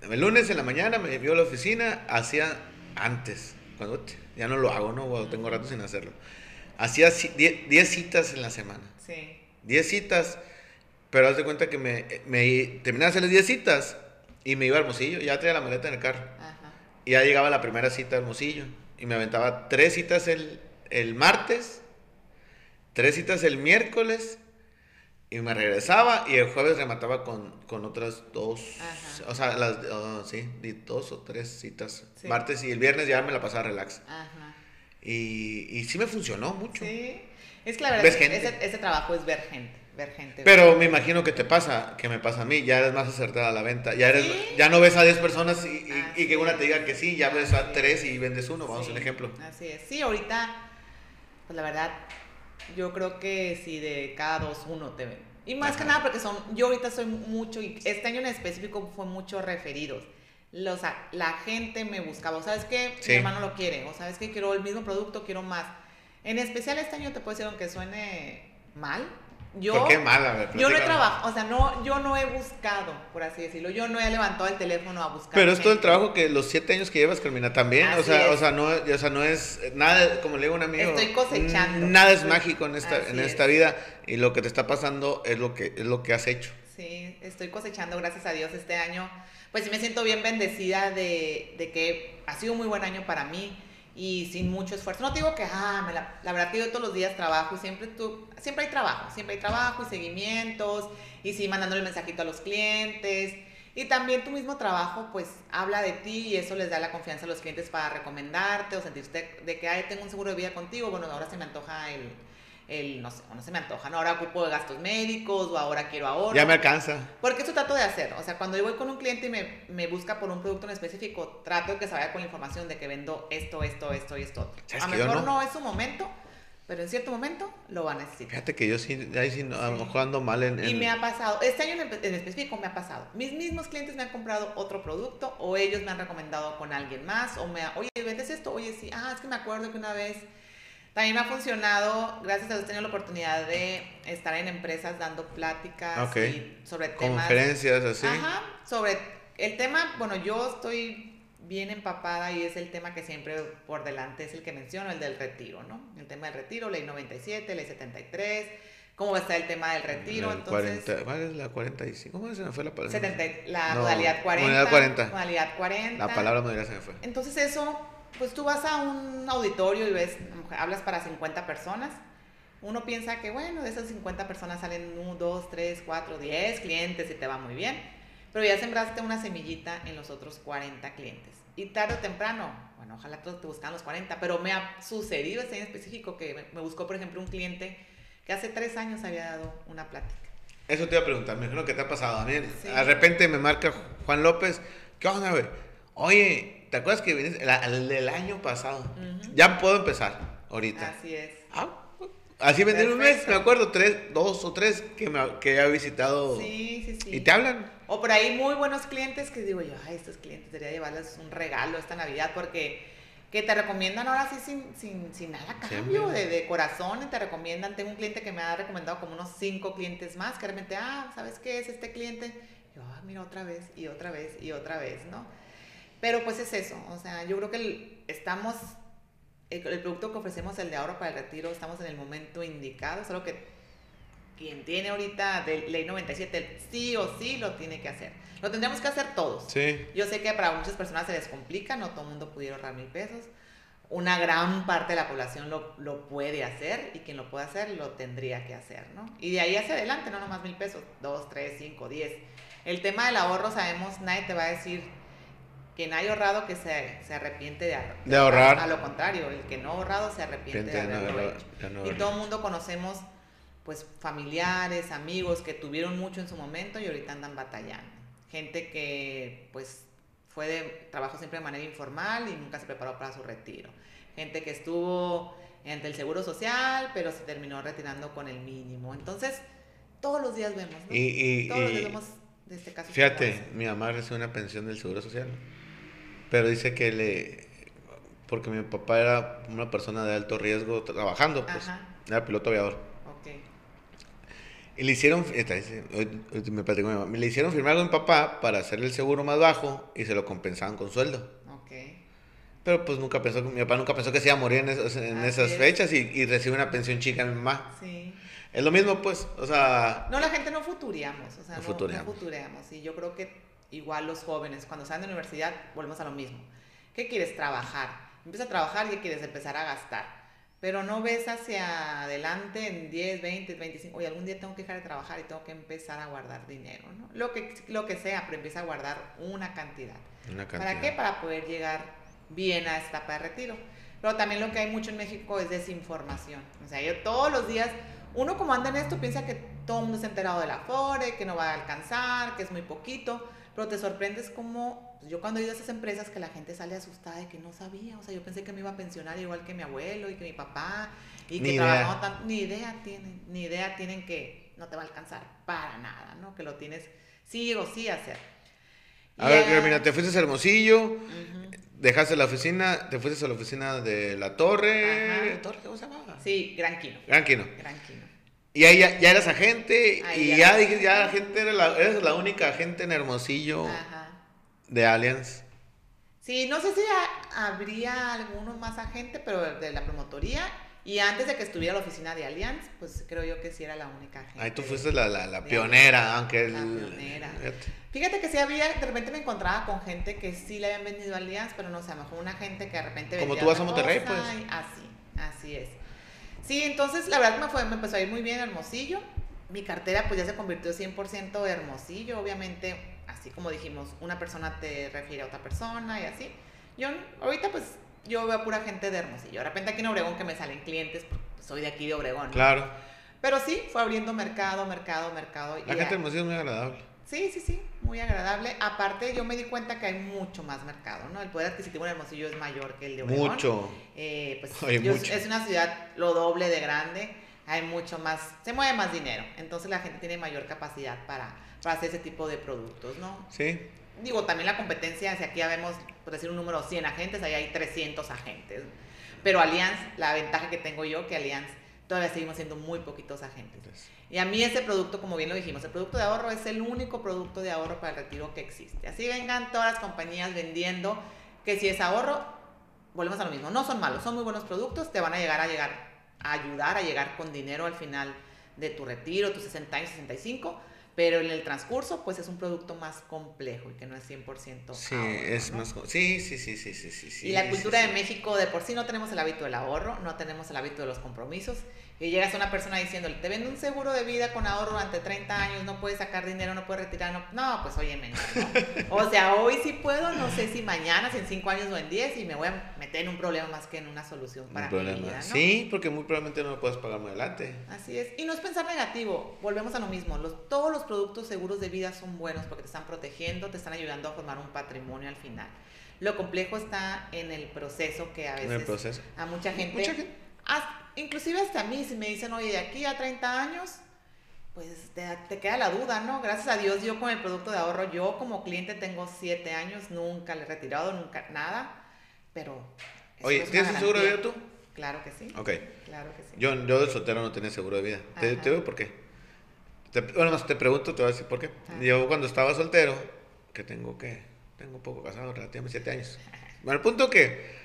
El lunes en la mañana me vio a la oficina, hacía antes. Cuando ya no lo hago, ¿no? Tengo rato sin hacerlo Hacía 10 citas en la semana. Sí. 10 citas, pero haz de cuenta que me, me terminaba de hacer las 10 citas y me iba al Hermosillo, ya traía la maleta en el carro. Ajá. Y ya llegaba la primera cita a Hermosillo. Y me aventaba tres citas el, el martes, tres citas el miércoles y me regresaba y el jueves remataba con, con otras dos, o sea, las, oh, sí, dos o tres citas. Martes y el viernes ya me la pasaba relax. Ajá. Y, y sí me funcionó mucho. Sí, es que la verdad ese, ese, trabajo es ver gente. Ver gente Pero me imagino que te pasa, que me pasa a mí, ya eres más acertada a la venta, ya eres, ya no ves a 10 personas y, y, que una te diga que sí, ya ves a 3 y vendes uno, vamos a un ejemplo. Así es, sí, ahorita, pues la verdad, yo creo que si de cada dos, uno te ven y más que nada porque son, yo ahorita soy mucho, y este año en específico fue mucho referidos. Los, la gente me buscaba, o sabes que mi hermano lo quiere, o sabes que quiero el mismo producto, quiero más. En especial este año te puedo decir, aunque suene mal, yo, ¿Por qué mala? Yo no he trabajado, o sea, no, yo no he buscado, por así decirlo. Yo no he levantado el teléfono a buscar. Pero es todo el trabajo que los siete años que llevas, Carmina, también. o sea, o sea, no, o sea, no es nada, como le digo a un amigo. Estoy cosechando. Nada es mágico en esta, en esta vida. Y lo que te está pasando es lo que, es lo que has hecho. Sí, estoy cosechando, gracias a Dios, este año. Pues sí me siento bien bendecida de, de que ha sido un muy buen año para mí y sin mucho esfuerzo. No te digo que, ah, me la, verdad que yo todos los días trabajo y siempre, tú, siempre hay trabajo, siempre hay trabajo y seguimientos y sí mandándole el mensajito a los clientes. Y también tu mismo trabajo, pues, habla de ti y eso les da la confianza a los clientes para recomendarte o sentirte de que, ay, tengo un seguro de vida contigo, bueno, ahora se me antoja el, el, no sé, no se me antoja, ¿no? Ahora ocupo de gastos médicos o ahora quiero ahora. Ya me alcanza. Porque eso trato de hacer. O sea, cuando yo voy con un cliente y me, me busca por un producto en específico, trato de que se vaya con la información de que vendo esto, esto, esto y esto A lo mejor no? es su momento, pero en cierto momento lo va a necesitar. Fíjate que yo sí, ahí sí, a lo mejor ando mal en, Y me ha pasado, este año en, en, específico me ha pasado. Mis mismos clientes me han comprado otro producto o ellos me han recomendado con alguien más o me, oye, ¿vendes esto? Oye, sí, ah, es que me acuerdo que una vez también me ha funcionado, gracias a Dios, he tenido la oportunidad de estar en empresas dando pláticas sobre temas. Conferencias, así. Ajá, sobre el tema, bueno, yo estoy bien empapada y es el tema que siempre por delante es el que menciono, el del retiro, ¿no? El tema del retiro, ley 97, ley 73, cómo va a estar el tema del retiro. entonces, 40, ¿Cuál es la 45? ¿Cómo se me fue la palabra? 70, la modalidad 40. Modalidad 40. Modalidad 40. La palabra modalidad se me fue. Entonces eso pues tú vas a un auditorio y ves, hablas para 50 personas. Uno piensa que, bueno, de esas 50 personas salen 1, 2, 3, 4, 10 clientes y te va muy bien. Pero ya sembraste una semillita en los otros 40 clientes. Y tarde o temprano, bueno, ojalá todos te buscan los 40, pero me ha sucedido ese en específico que me buscó, por ejemplo, un cliente que hace tres años había dado una plática. Eso te iba a preguntar, me imagino que te ha pasado. A mí, de repente me marca Juan López, ¿qué onda, güey? Oye, ¿Te acuerdas que viniste el, del año pasado? Ya puedo empezar ahorita. Así es. Ah, así vendí un mes, me acuerdo, tres, dos o tres que, me, que he visitado. Sí, sí, sí. Y te hablan. O por ahí muy buenos clientes que digo yo, ay, estos clientes debería llevarles un regalo esta Navidad porque que te recomiendan ahora sí sin, sin, sin nada cambio, de, de, corazón, y te recomiendan. Tengo un cliente que me ha recomendado como unos cinco clientes más, que realmente, ah, ¿sabes qué es este cliente? yo, ah, mira, otra vez, y otra vez, y otra vez, ¿no? Pero pues es eso, o sea, yo creo que estamos, el, producto que ofrecemos, el de ahorro para el retiro, estamos en el momento indicado, solo que quien tiene ahorita de ley 97, sí o sí lo tiene que hacer. Lo tendríamos que hacer todos. Sí. Yo sé que para muchas personas se les complica, no todo el mundo pudiera ahorrar mil pesos. Una gran parte de la población lo, lo, puede hacer y quien lo puede hacer lo tendría que hacer, ¿no? Y de ahí hacia adelante, no nomás mil pesos, dos, tres, cinco, diez. El tema del ahorro, sabemos, nadie te va a decir quien haya ahorrado que se, se arrepiente de, de, ahorrar. A lo contrario, el que no ha ahorrado se arrepiente de haberlo hecho. y todo el mundo conocemos pues familiares, amigos que tuvieron mucho en su momento y ahorita andan batallando. Gente que pues fue de trabajo siempre de manera informal y nunca se preparó para su retiro. Gente que estuvo ante el seguro social, pero se terminó retirando con el mínimo. Entonces, todos los días vemos, ¿no? Y, todos los días vemos de este caso. Fíjate, mi mamá recibe una pensión del seguro social. Pero dice que le. Porque mi papá era una persona de alto riesgo trabajando, pues. Era piloto aviador. Ok. Y le hicieron. me le hicieron firmar con mi papá para hacerle el seguro más bajo y se lo compensaban con sueldo. Ok. Pero pues nunca pensó, mi papá nunca pensó que se iba a morir en, esas fechas y, y, recibe una pensión chica mi mamá. Sí. Es lo mismo, pues, o sea... No, la gente no futuriamos, o sea, no, no, no futuriamos. Y yo creo que igual los jóvenes, cuando salen de universidad, volvemos a lo mismo. ¿qué quieres trabajar? Empieza a trabajar y quieres empezar a gastar. Pero no ves hacia adelante en 10, 20, 25, oye, algún día tengo que dejar de trabajar y tengo que empezar a guardar dinero, ¿no? Lo que, lo que sea, pero empieza a guardar una cantidad. Una cantidad. ¿Para qué? Para poder llegar bien a esta etapa de retiro. Pero también lo que hay mucho en México es desinformación. O sea, yo todos los días, uno como anda en esto piensa que todo el mundo se ha enterado de la FORE, que no va a alcanzar, que es muy poquito, pero te sorprendes como, pues, yo cuando he ido a esas empresas que la gente sale asustada de que no sabía, o sea, yo pensé que me iba a pensionar igual que mi abuelo y que mi papá, y que trabajaba tan, ni idea tienen, ni idea tienen que no te va a alcanzar para nada, ¿no? Que lo tienes sí o sí hacer. A ver, mira, te fuiste a Hermosillo, dejaste la oficina, te fuiste a la oficina de la Torre. Ajá. ¿Torre cómo se llamaba? Sí, Gran Quino. Gran Quino. Gran Quino. Y ahí ya, ya eras agente y ya, dije, ya la gente era la, eres la única agente en Hermosillo de Allianz. Sí, no sé si habría alguno más agente, pero de la promotoría. Y antes de que estuviera la oficina de Allianz, pues creo yo que sí era la única agente. Ahí tú fuiste la, la, pionera, aunque... La pionera. Fíjate que sí había, de repente me encontraba con gente que sí le habían vendido a Allianz, pero no sé, a lo mejor una gente que de repente Como tú vas a Monterrey, pues. así, así es. Sí, entonces la verdad me, fue, me empezó a ir muy bien Hermosillo. Mi cartera pues ya se convirtió 100% Hermosillo, obviamente, así como dijimos, una persona te refiere a otra persona y así. Yo ahorita pues yo veo pura gente de Hermosillo. De repente aquí en Obregón que me salen clientes, pues, soy de aquí de Obregón. Claro. Pero sí, fue abriendo mercado, mercado, mercado. La gente de Hermosillo es muy agradable. Sí, sí, sí, muy agradable. Aparte, yo me di cuenta que hay mucho más mercado, ¿no? El poder adquisitivo en Hermosillo es mayor que el de Obregón. Mucho. Eh, pues es una ciudad lo doble de grande, hay mucho más, se mueve más dinero, entonces la gente tiene mayor capacidad para, para hacer ese tipo de productos, ¿no? Sí. Digo, también la competencia, si aquí ya vemos, por decir un número, 100 agentes, ahí hay 300 agentes. Pero Allianz, la ventaja que tengo yo, que Allianz todavía seguimos siendo muy poquitos agentes. Y a mí ese producto, como bien lo dijimos, el producto de ahorro es el único producto de ahorro para el retiro que existe. Así vengan todas las compañías vendiendo que si es ahorro, volvemos a lo mismo. No son malos, son muy buenos productos, te van a llegar a llegar a ayudar a llegar con dinero al final de tu retiro, tus 60 años, 65 pero en el transcurso pues es un producto más complejo y que no es 100% sí, es más sí, sí, sí, sí, sí, sí, Y la cultura de México de por sí no tenemos el hábito del ahorro, no tenemos el hábito de los compromisos y llegas a una persona diciéndole, te vendo un seguro de vida con ahorro durante 30 años, no puedes sacar dinero, no puedes retirar, no, no pues oye, ¿no? (laughs) O sea, hoy sí puedo, no sé si mañana, si en 5 años o en 10 y me voy a meter en un problema más que en una solución para mi vida, ¿no? Sí, porque muy probablemente no lo puedes pagar más adelante. Así es. Y no es pensar negativo, volvemos a lo mismo, los, todos los productos seguros de vida son buenos porque te están protegiendo, te están ayudando a formar un patrimonio al final. Lo complejo está en el proceso que a veces a mucha gente, mucha gente inclusive hasta a mí, si me dicen, oye, de aquí a 30 años, pues te, queda la duda, ¿no? Gracias a Dios, yo con el producto de ahorro, yo como cliente tengo 7 años, nunca le he retirado, nunca nada, pero... Oye, ¿tienes un seguro de vida tú? Claro que sí. Ok. Claro que sí. Yo, yo de soltero no tenía seguro de vida. ¿Te, te digo por qué? bueno, más te pregunto, te voy a decir por qué. Yo cuando estaba soltero, que tengo que, tengo poco casado, relativamente 7 años. Bueno, el punto que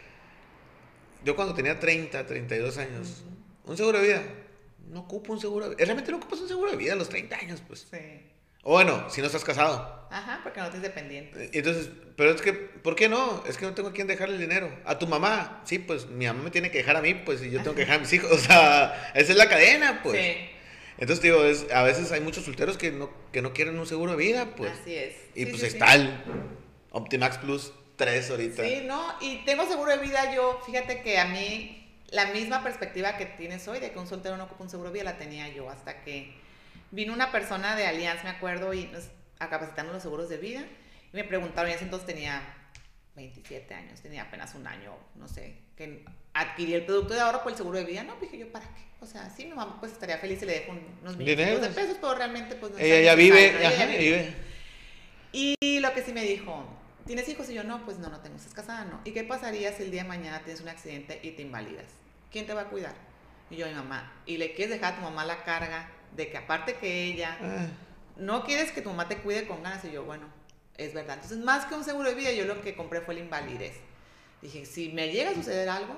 yo cuando tenía 30, 32 años, un seguro de vida, no ocupo un seguro de vida. Realmente no ocupas un seguro de vida a los 30 años, pues. Sí. O bueno, si no estás casado. Ajá, porque no tienes dependiente. Entonces, pero es que, ¿por qué no? Es que no tengo a quién dejarle el dinero. A tu mamá, sí, pues mi mamá me tiene que dejar a mí, pues, y yo tengo que dejar a mis hijos. (laughs) O sea, esa es la cadena, pues. Sí. Entonces, digo, es, a veces hay muchos solteros que no, que no quieren un seguro de vida, pues. Así es. Y pues está el Optimax Plus tres ahorita. Sí, ¿no? Y tengo seguro de vida yo, fíjate que a mí la misma perspectiva que tienes hoy de que un soltero no ocupa un seguro de vida la tenía yo hasta que vino una persona de Allianz, me acuerdo, y nos, a capacitarnos los seguros de vida y me preguntaron, y ese entonces tenía 27 años, tenía apenas un año, no sé, que adquirí el producto de ahorro por el seguro de vida, no, dije yo, ¿para qué? O sea, sí, mi mamá pues estaría feliz y le dejo unos millones de pesos, pero realmente pues no ella, ya vive, ella vive. Y lo que sí me dijo, ¿Tienes hijos? Y yo, no, pues no, no tengo, estás casada, no. ¿Y qué pasaría si el día de mañana tienes un accidente y te invalidas? ¿Quién te va a cuidar? Y yo, mi mamá. Y le quieres dejar a tu mamá la carga de que aparte que ella, ah. no quieres que tu mamá te cuide con ganas. Y yo, bueno, es verdad. Entonces, más que un seguro de vida, yo lo que compré fue la invalidez. Dije, si me llega a suceder algo,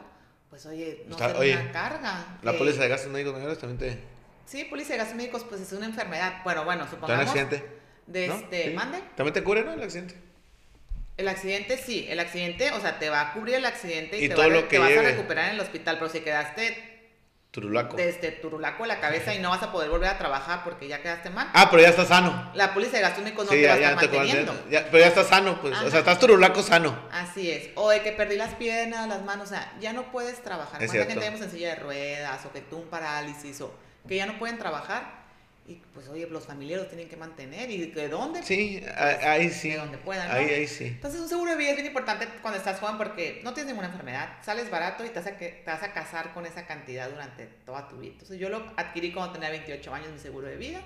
pues oye, no Está, una carga. La póliza de gastos médicos mayores también te... Sí, póliza de gastos médicos, pues es una enfermedad. Bueno, bueno, supongamos... un accidente? De este, ¿Mande? También te cubre, ¿no? El accidente. El accidente sí, el accidente, o sea, te va a cubrir el accidente y, te, va, lo que vas a recuperar en el hospital, pero si quedaste Turulaco. Desde turulaco la cabeza y no vas a poder volver a trabajar porque ya quedaste mal. Ah, pero ya estás sano. La póliza de gastos médicos no te va a estar manteniendo. pero ya estás sano, pues. O sea, estás turulaco sano. Así es. O de que perdí las piernas, las manos, o sea, ya no puedes trabajar. ¿Cuánta gente tenemos en silla de ruedas o que tú un parálisis o que ya no pueden trabajar? Y pues, oye, los familiares tienen que mantener. ¿Y de dónde? Sí, ahí sí. De donde puedan. Ahí, ahí sí. Entonces, un seguro de vida es bien importante cuando estás joven porque no tienes ninguna enfermedad, sales barato y te vas, a, te vas a casar con esa cantidad durante toda tu vida. Entonces, yo lo adquirí cuando tenía 28 años, mi seguro de vida.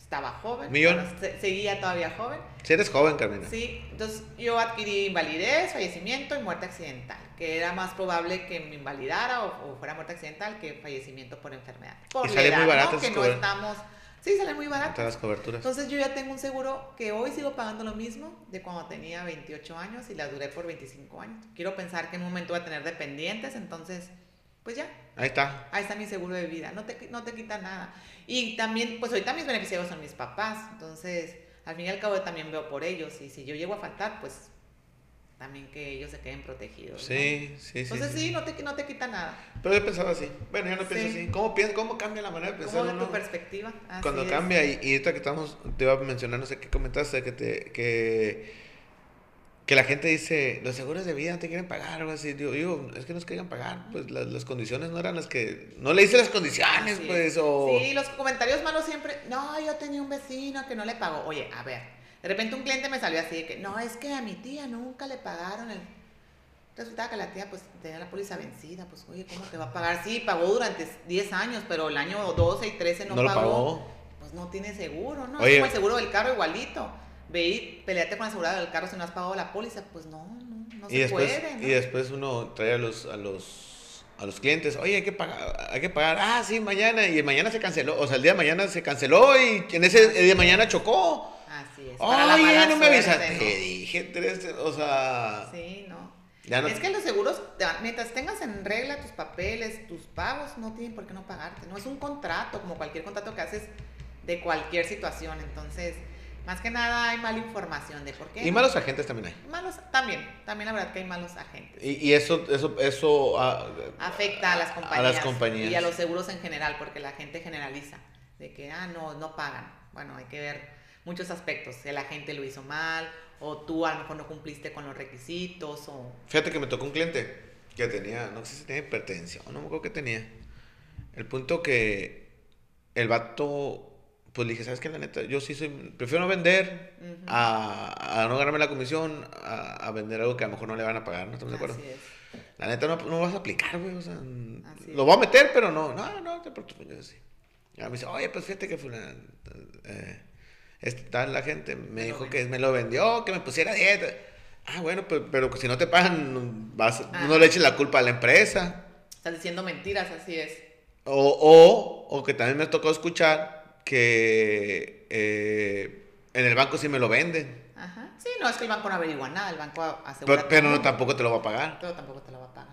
Estaba joven. ¿Millón? seguía todavía joven. Sí, eres joven, Carmina. Sí, entonces yo adquirí invalidez, fallecimiento y muerte accidental, que era más probable que me invalidara o, fuera muerte accidental que fallecimiento por enfermedad. Por y sale muy barato. Que no estamos Sí, sale muy barato. Todas las coberturas. Entonces yo ya tengo un seguro que hoy sigo pagando lo mismo de cuando tenía 28 años y la duré por 25 años. Quiero pensar que en un momento voy a tener dependientes, entonces, pues ya. Ahí está. Ahí está mi seguro de vida, no te, no te quita nada. Y también, pues ahorita mis beneficiarios son mis papás, entonces al fin y al cabo también veo por ellos y si yo llego a faltar, pues también que ellos se queden protegidos. Sí, sí, sí. Entonces sí, no, te, no te quita nada. Pero yo pensaba así. Bueno, ya no pienso así. ¿Cómo, piensa, ¿Cómo cambia la manera de pensar? ¿Cómo tu perspectiva? Cuando cambia, y, y ahorita que estamos, te iba a mencionar, no sé qué comentaste, que, te, que, que la gente dice, los seguros de vida no te quieren pagar, o así. Digo, digo es que nos querían pagar, pues las, las, condiciones no eran las que, no le hice las condiciones, pues, o... Sí, los comentarios malos siempre, no, yo tenía un vecino que no le pagó. Oye, a ver de repente un cliente me salió así de que, no, es que a mi tía nunca le pagaron el... Resultaba que la tía pues tenía la póliza vencida, pues oye, ¿cómo te va a pagar? Sí, pagó durante 10 años, pero el año 12 y 13 no, pagó. Pues no tiene seguro, ¿no? Es como el seguro del carro igualito. Ve y peleate con la seguridad del carro si no has pagado la póliza. Pues no, no, no se puede. Y después uno trae a los, a los, a los clientes, oye, hay que pagar, hay que pagar, ah, sí, mañana, y mañana se canceló, o sea, el día de mañana se canceló y en ese día de mañana chocó. Así es. Ay, no me avisaste. Te dije tres, o sea. Sí, no. Es que los seguros, mientras tengas en regla tus papeles, tus pagos, no tienen por qué no pagarte. No es un contrato, como cualquier contrato que haces de cualquier situación. Entonces, más que nada hay mala información de por qué. Y malos agentes también hay. Malos, también, también la verdad que hay malos agentes. Y, y eso, eso, eso ah, afecta a las compañías. A las compañías. Y a los seguros en general, porque la gente generaliza de que, ah, no, no pagan. Bueno, hay que ver muchos aspectos. La gente lo hizo mal, o tú a lo mejor no cumpliste con los requisitos, o... Fíjate que me tocó un cliente que tenía, no sé si tenía hipertensión, no me acuerdo qué tenía. El punto que el vato, pues le dije, ¿sabes qué? La neta, yo sí soy, prefiero no vender a, a, no ganarme la comisión, a, vender algo que a lo mejor no le van a pagar, ¿no estamos de acuerdo? La neta no, no vas a aplicar, güey, o sea, lo voy a meter, pero no, no, no, te preocupes, yo me dice, oye, pues fíjate que fue una... Eh, está la gente, me dijo que me lo vendió, que me pusiera dieta. Ah, bueno, pero, pero si no te pagan, vas, ah. no le eches la culpa a la empresa. Estás diciendo mentiras, así es. O, o, o que también me tocó escuchar que eh, en el banco sí me lo venden. Ajá. Sí, no, es que el banco no averigua nada, el banco asegura. Pero, pero no, tampoco te lo va a pagar. Pero tampoco te lo va a pagar.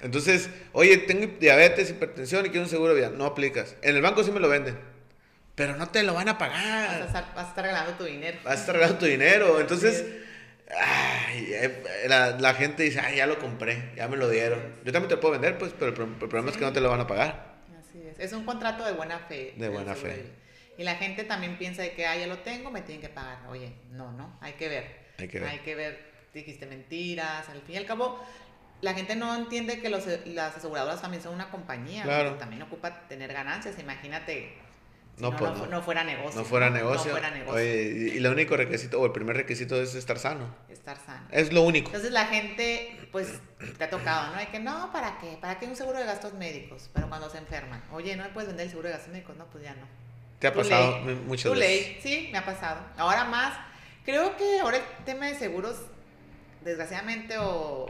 Entonces, oye, tengo diabetes, hipertensión y quiero un seguro de vida. No aplicas. En el banco sí me lo venden pero no te lo van a pagar. Vas a estar, regalando tu dinero. Vas a estar regalando tu dinero. Entonces, eh, la, gente dice, ay, ya lo compré, ya me lo dieron. Yo también te lo puedo vender, pues, pero el, problema es que no te lo van a pagar. Así es. Es un contrato de buena fe. De buena fe. Y la gente también piensa de que, ah, ya lo tengo, me tienen que pagar. Oye, no, no, hay que ver. Hay que ver. Hay que ver, dijiste mentiras. Al fin y al cabo, la gente no entiende que los, las aseguradoras también son una compañía. Claro. También ocupa tener ganancias. Imagínate no, no, pues, no, fuera negocio. No fuera negocio. y el único requisito, o el primer requisito es estar sano. Estar sano. Es lo único. Entonces la gente, pues, te ha tocado, ¿no? Hay que, no, ¿para qué? ¿Para qué un seguro de gastos médicos? Pero cuando se enferman, oye, ¿no me puedes vender el seguro de gastos médicos? No, pues ya no. ¿Te ha pasado muchas veces? Ley. Sí, me ha pasado. Ahora más, creo que ahora el tema de seguros, desgraciadamente o,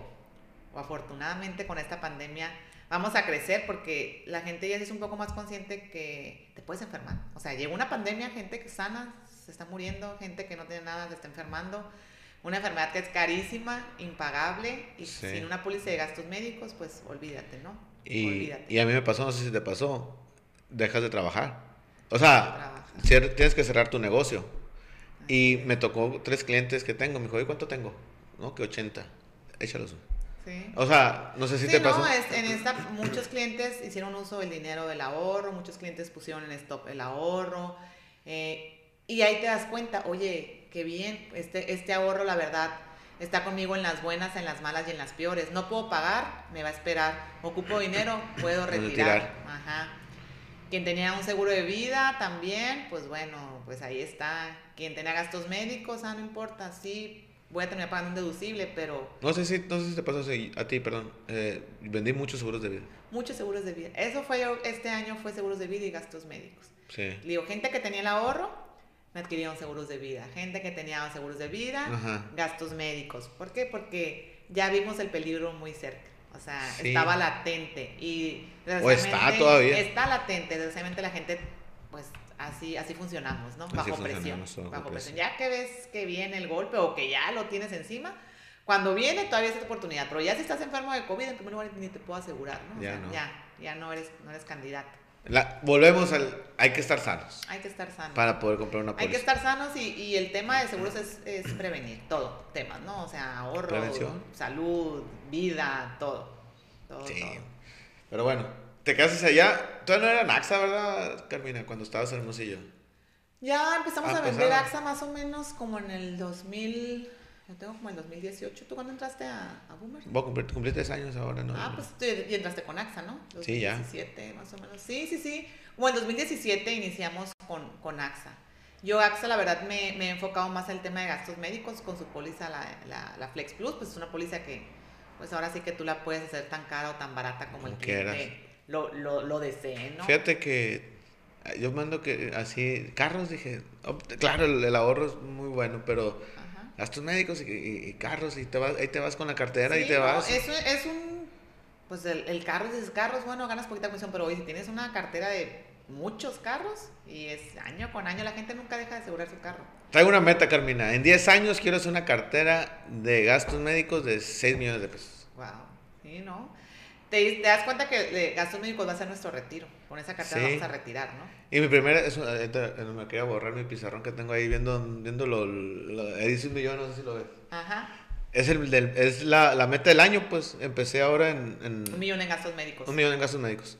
o afortunadamente con esta pandemia, vamos a crecer porque la gente ya es un poco más consciente que te puedes enfermar. O sea, llegó una pandemia, gente que sana, se está muriendo, gente que no tiene nada, se está enfermando. Una enfermedad que es carísima, impagable y sin una póliza de gastos médicos, pues olvídate, ¿no? Y, olvídate. y a mí me pasó, no sé si te pasó, dejas de trabajar. O sea, tienes que cerrar tu negocio. Y me tocó tres clientes que tengo. Me dijo, ¿y cuánto tengo? ¿no? Que 80. Échalos. Sí. O sea, no sé si te pasó. No, en esta muchos clientes hicieron uso del dinero del ahorro, muchos clientes pusieron en stop el ahorro. Eh, y ahí te das cuenta, oye, qué bien, este, este ahorro, la verdad, está conmigo en las buenas, en las malas y en las peores. No puedo pagar, me va a esperar. Ocupo dinero, (laughs) puedo retirar. Ajá. Quien tenía un seguro de vida también, pues bueno, pues ahí está. Quien tenía gastos médicos, ah, no importa, sí, voy a terminar pagando un deducible, pero... No sé si, no sé si te pasó a ti, perdón. Eh, vendí muchos seguros de vida. Muchos seguros de vida. Eso fue yo, este año fue seguros de vida y gastos médicos. Sí. Digo, gente que tenía el ahorro, me adquirieron seguros de vida. Gente que tenía seguros de vida, gastos médicos. ¿Por qué? Porque ya vimos el peligro muy cerca. O sea, estaba latente. Y o está todavía. Está latente. Desgraciadamente la gente, pues así, así funcionamos, ¿no? Bajo presión. Bajo presión. Ya que ves que viene el golpe o que ya lo tienes encima, cuando viene todavía es tu oportunidad. Pero ya si estás enfermo de COVID, en primer lugar ni te puedo asegurar, ¿no? Ya, no. ya, ya no eres, no eres candidato. volvemos al. Hay que estar sanos. Hay que estar sanos. Para poder comprar una póliza. Hay que estar sanos y, y el tema de seguros es, es, prevenir todo. Temas, ¿no? O sea, ahorro, salud, vida, todo. todo sí. Pero bueno, te casas allá. Tú no eras AXA, ¿verdad, Carmina? Cuando estabas en Hermosillo. Ya empezamos a, vender AXA más o menos como en el 2000. Yo tengo como en 2018. ¿Tú cuándo entraste a, a Boomer? Cumplir, cumplir, tres años ahora, ¿no? Ah, pues tú y entraste con AXA, ¿no? 2017, sí, ya. 2017, más o menos. Sí, sí, sí. Bueno, en 2017 iniciamos con, con AXA. Yo, AXA, la verdad, me, me, he enfocado más el tema de gastos médicos con su póliza, la, la, la, Flex Plus. Pues es una póliza que, pues ahora sí que tú la puedes hacer tan cara o tan barata como, el cliente lo, lo, lo desee, ¿no? Fíjate que yo mando que así, carros, dije, oh, claro, el, ahorro es muy bueno, pero gastos médicos y, carros, y te vas, ahí te vas con la cartera y te vas. Eso es un, pues el, el carro, dices carros, bueno, ganas poquita comisión, pero hoy si tienes una cartera de muchos carros y es año con año, la gente nunca deja de asegurar su carro. Traigo una meta, Carmina. En 10 años quiero hacer una cartera de gastos médicos de 6 millones de pesos. Wow, sí, ¿no? Te, das cuenta que gastos médicos va a ser nuestro retiro. Con esa cartera vamos a retirar, ¿no? Y mi primera, eso, me quería borrar mi pizarrón que tengo ahí viendo, viendo lo, lo dice un millón, no sé si lo ves. Ajá. Es, el, del, es la, la, meta del año, pues empecé ahora en, en, Un millón en gastos médicos. Un millón en gastos médicos.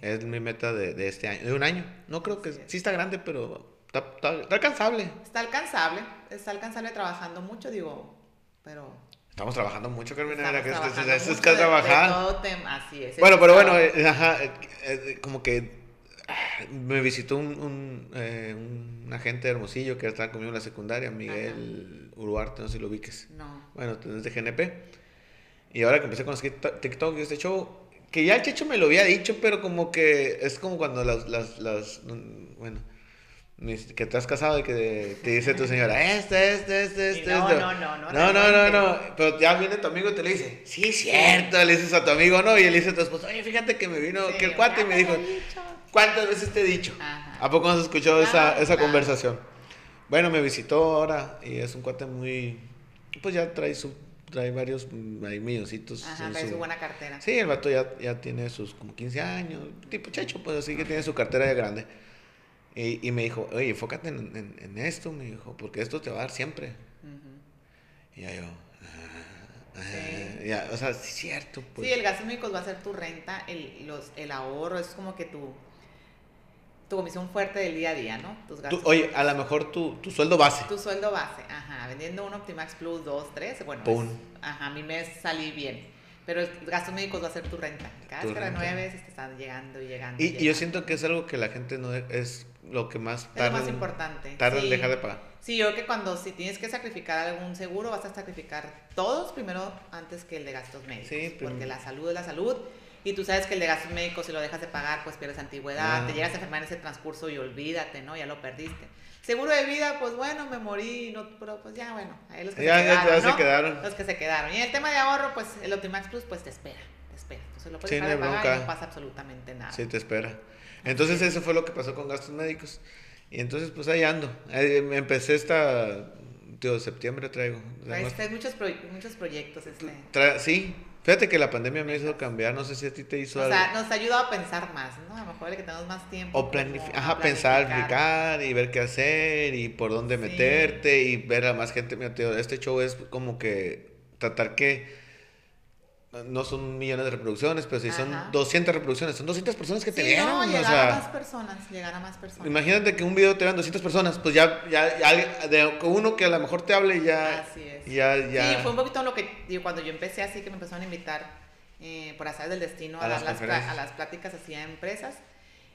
Es mi meta de, de, este año, de un año. No creo que sí, está grande, pero está, está, está, alcanzable. Está alcanzable, está alcanzable trabajando mucho, digo, pero Estamos trabajando mucho, Carmina. Era que es, es, que trabajar. así es. Bueno, pero bueno, eh, ajá, eh, eh, como que ah, me visitó un, un, un, agente de Hermosillo que estaba conmigo en la secundaria, Miguel Uruarte, no sé si lo ubiques. No. Bueno, es de GNP. Y ahora que empecé con TikTok y este show, que ya el Checho me lo había dicho, pero como que es como cuando las, las, las bueno, que te has casado y que te dice tu señora, este, este, este, este. No, este. no, no, no. No, no, no, no. Pero ya viene tu amigo y te le dice, sí, cierto. Le dices a tu amigo, no. Y él dice a tu esposo, oye, fíjate que me vino, que el cuate y me dijo, ¿cuántas veces te he dicho? ¿A poco has escuchado esa, esa conversación? Bueno, me visitó ahora y es un cuate muy, pues ya trae su trae varios ahí milloncitos. Ajá, trae su, buena cartera. Sí, el vato ya, ya tiene sus como 15 años, tipo checho, pues así que tiene su cartera ya grande. Y, y me dijo, oye, enfócate en, en, esto, me dijo, porque esto te va a dar siempre. Y ya yo, ah, ah, ya, o sea, es cierto. Pues. Sí, el gasto médico va a ser tu renta, el, los, el ahorro, es como que tu, tu comisión fuerte del día a día, ¿no? Tus gastos oye, a lo mejor tu, tu sueldo base. Tu sueldo base, ajá, vendiendo un Optimax Plus 2, 3, bueno, ajá, mi mes salí bien. Pero el gasto médico va a ser tu renta. Cada vez que renueves, te están llegando y llegando. Y, yo siento que es algo que la gente no es lo que más tarda. Es lo más importante. Tarda en dejar de pagar. Sí, yo creo que cuando si tienes que sacrificar algún seguro, vas a sacrificar todos primero antes que el de gastos médicos. Sí, porque la salud es la salud. Y tú sabes que el de gastos médicos, si lo dejas de pagar, pues pierdes antigüedad, te llegas a enfermar en ese transcurso y olvídate, ¿no? Ya lo perdiste. Seguro de vida, pues bueno, me morí, no, pero pues ya, bueno, ahí los que se quedaron. Ya se quedaron. Los que se quedaron. Y el tema de ahorro, pues el Optimax Plus, pues te espera, te espera. Entonces lo puedes dejar de pagar y no pasa absolutamente nada. Sí, te espera. Entonces eso fue lo que pasó con gastos médicos. Y entonces pues ahí ando. Empecé esta tío, septiembre traigo. Traes, muchos, muchos proyectos. Este. sí, fíjate que la pandemia me hizo cambiar, no sé si a ti te hizo o sea, nos ha ayudado a pensar más, ¿no? A lo mejor que tenemos más tiempo. O planificar, ajá, pensar, planificar y ver qué hacer y por dónde meterte y ver a más gente. Mira, tío, este show es como que tratar que no son millones de reproducciones, pero si son 200 reproducciones, son 200 personas que te vieron. No, llegar a más personas, llegar a más personas. Imagínate que un video te vean 200 personas, pues ya, ya, de uno que a lo mejor te hable ya. Así es. Ya, ya. Sí, fue un poquito lo que, digo, cuando yo empecé así, que me empezaron a invitar eh, por hacer del destino a, las, a las pláticas así a empresas.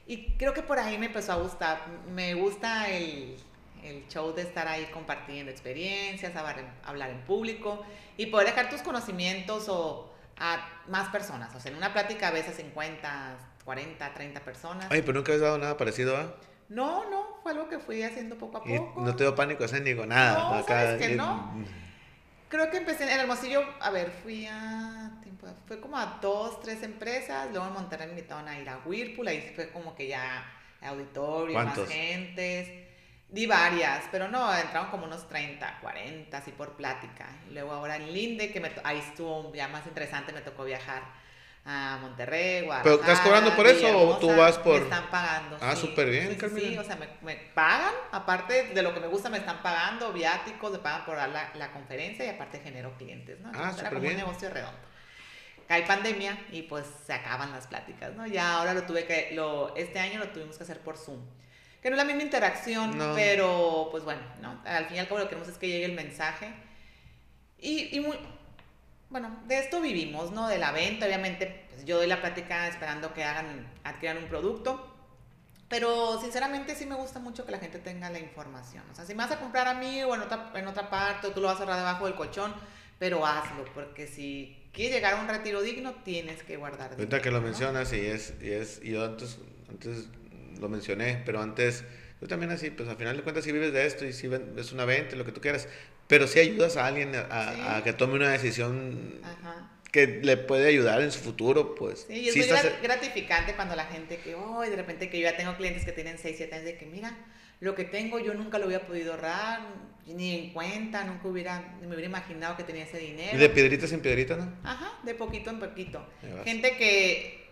Y creo que por ahí me empezó a gustar. Me gusta el, el show de estar ahí compartiendo experiencias, hablar en, hablar en público y poder dejar tus conocimientos o a más personas. O sea, en una plática a veces 50, 40, 30 personas. Ay, pero nunca has dado nada parecido a... No, no, fue algo que fui haciendo poco a poco. no te dio pánico escénico, nada. No, ¿sabes que no? Creo que empecé en Hermosillo, a ver, fui a... Fue como a dos, tres empresas, luego en Monterrey me invitaron a ir a Whirlpool, ahí fue como que ya auditorio, más gentes. Di varias, pero no, entraron como unos 30, 40, así por plática. Y luego ahora en Linde, que me ahí estuvo ya más interesante, me tocó viajar a Monterrey, Guadalajara. ¿Pero estás cobrando por eso o tú vas por...? Me están pagando, Ah, súper bien, sí, sí, o sea, me, pagan, aparte de lo que me gusta, me están pagando viáticos, me pagan por dar la, la conferencia y aparte genero clientes, ¿no? ah, era como un negocio redondo. Hay pandemia y pues se acaban las pláticas, ¿no? Ya ahora lo tuve que, lo, este año lo tuvimos que hacer por Zoom que no es la misma interacción, pero pues bueno, ¿no? Al fin y al cabo lo que queremos es que llegue el mensaje. Y, y muy, bueno, de esto vivimos, ¿no? De la venta, obviamente, pues yo doy la plática esperando que hagan, adquieran un producto. Pero sinceramente sí me gusta mucho que la gente tenga la información. O sea, si me vas a comprar a mí o en otra, en otra parte, o tú lo vas a cerrar debajo del colchón, pero hazlo, porque si quieres llegar a un retiro digno, tienes que guardar. Ahorita que lo mencionas, y es, y es, y yo antes, antes lo mencioné, pero antes, yo también así, pues al final de cuentas si vives de esto y si es una venta, lo que tú quieras, pero si ayudas a alguien a, que tome una decisión que le puede ayudar en su futuro, pues. Sí, es muy gratificante cuando la gente que, oh, de repente que yo ya tengo clientes que tienen 6, 7 años de que, mira, lo que tengo yo nunca lo hubiera podido ahorrar, ni en cuenta, nunca hubiera, ni me hubiera imaginado que tenía ese dinero. Y de piedritas en piedritas, ¿no? Ajá, de poquito en poquito. Gente que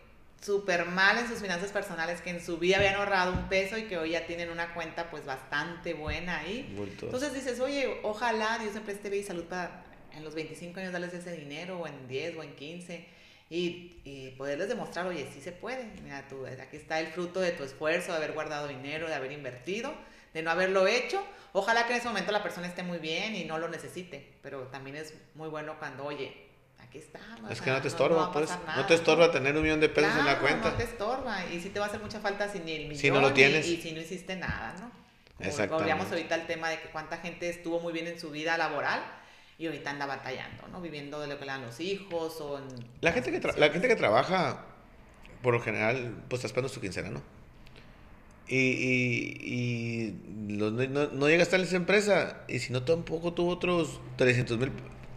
súper mal en sus finanzas personales, que en su vida habían ahorrado un peso y que hoy ya tienen una cuenta pues bastante buena ahí. Entonces dices, oye, ojalá Dios siempre esté bien y salud para en los 25 años darles ese dinero, o en 10 o en 15, y, y poderles demostrar, oye, sí se puede. Mira, tú, aquí está el fruto de tu esfuerzo, de haber guardado dinero, de haber invertido, de no haberlo hecho. Ojalá que en ese momento la persona esté muy bien y no lo necesite, pero también es muy bueno cuando, oye, es que no te estorba, pues. no te estorba tener un millón de pesos en la cuenta. No te estorba. Y si te va a hacer mucha falta sin el millón. Si no lo tienes. Y, si no hiciste nada, ¿no? Exacto. Volvíamos ahorita al tema de que cuánta gente estuvo muy bien en su vida laboral y ahorita anda batallando, ¿no? Viviendo de lo que le dan los hijos o en... La gente que, la gente que trabaja, por lo general, pues está esperando su quincena, ¿no? Y, y, no, no, llega a estar en esa empresa y si no tampoco tuvo otros 300 mil,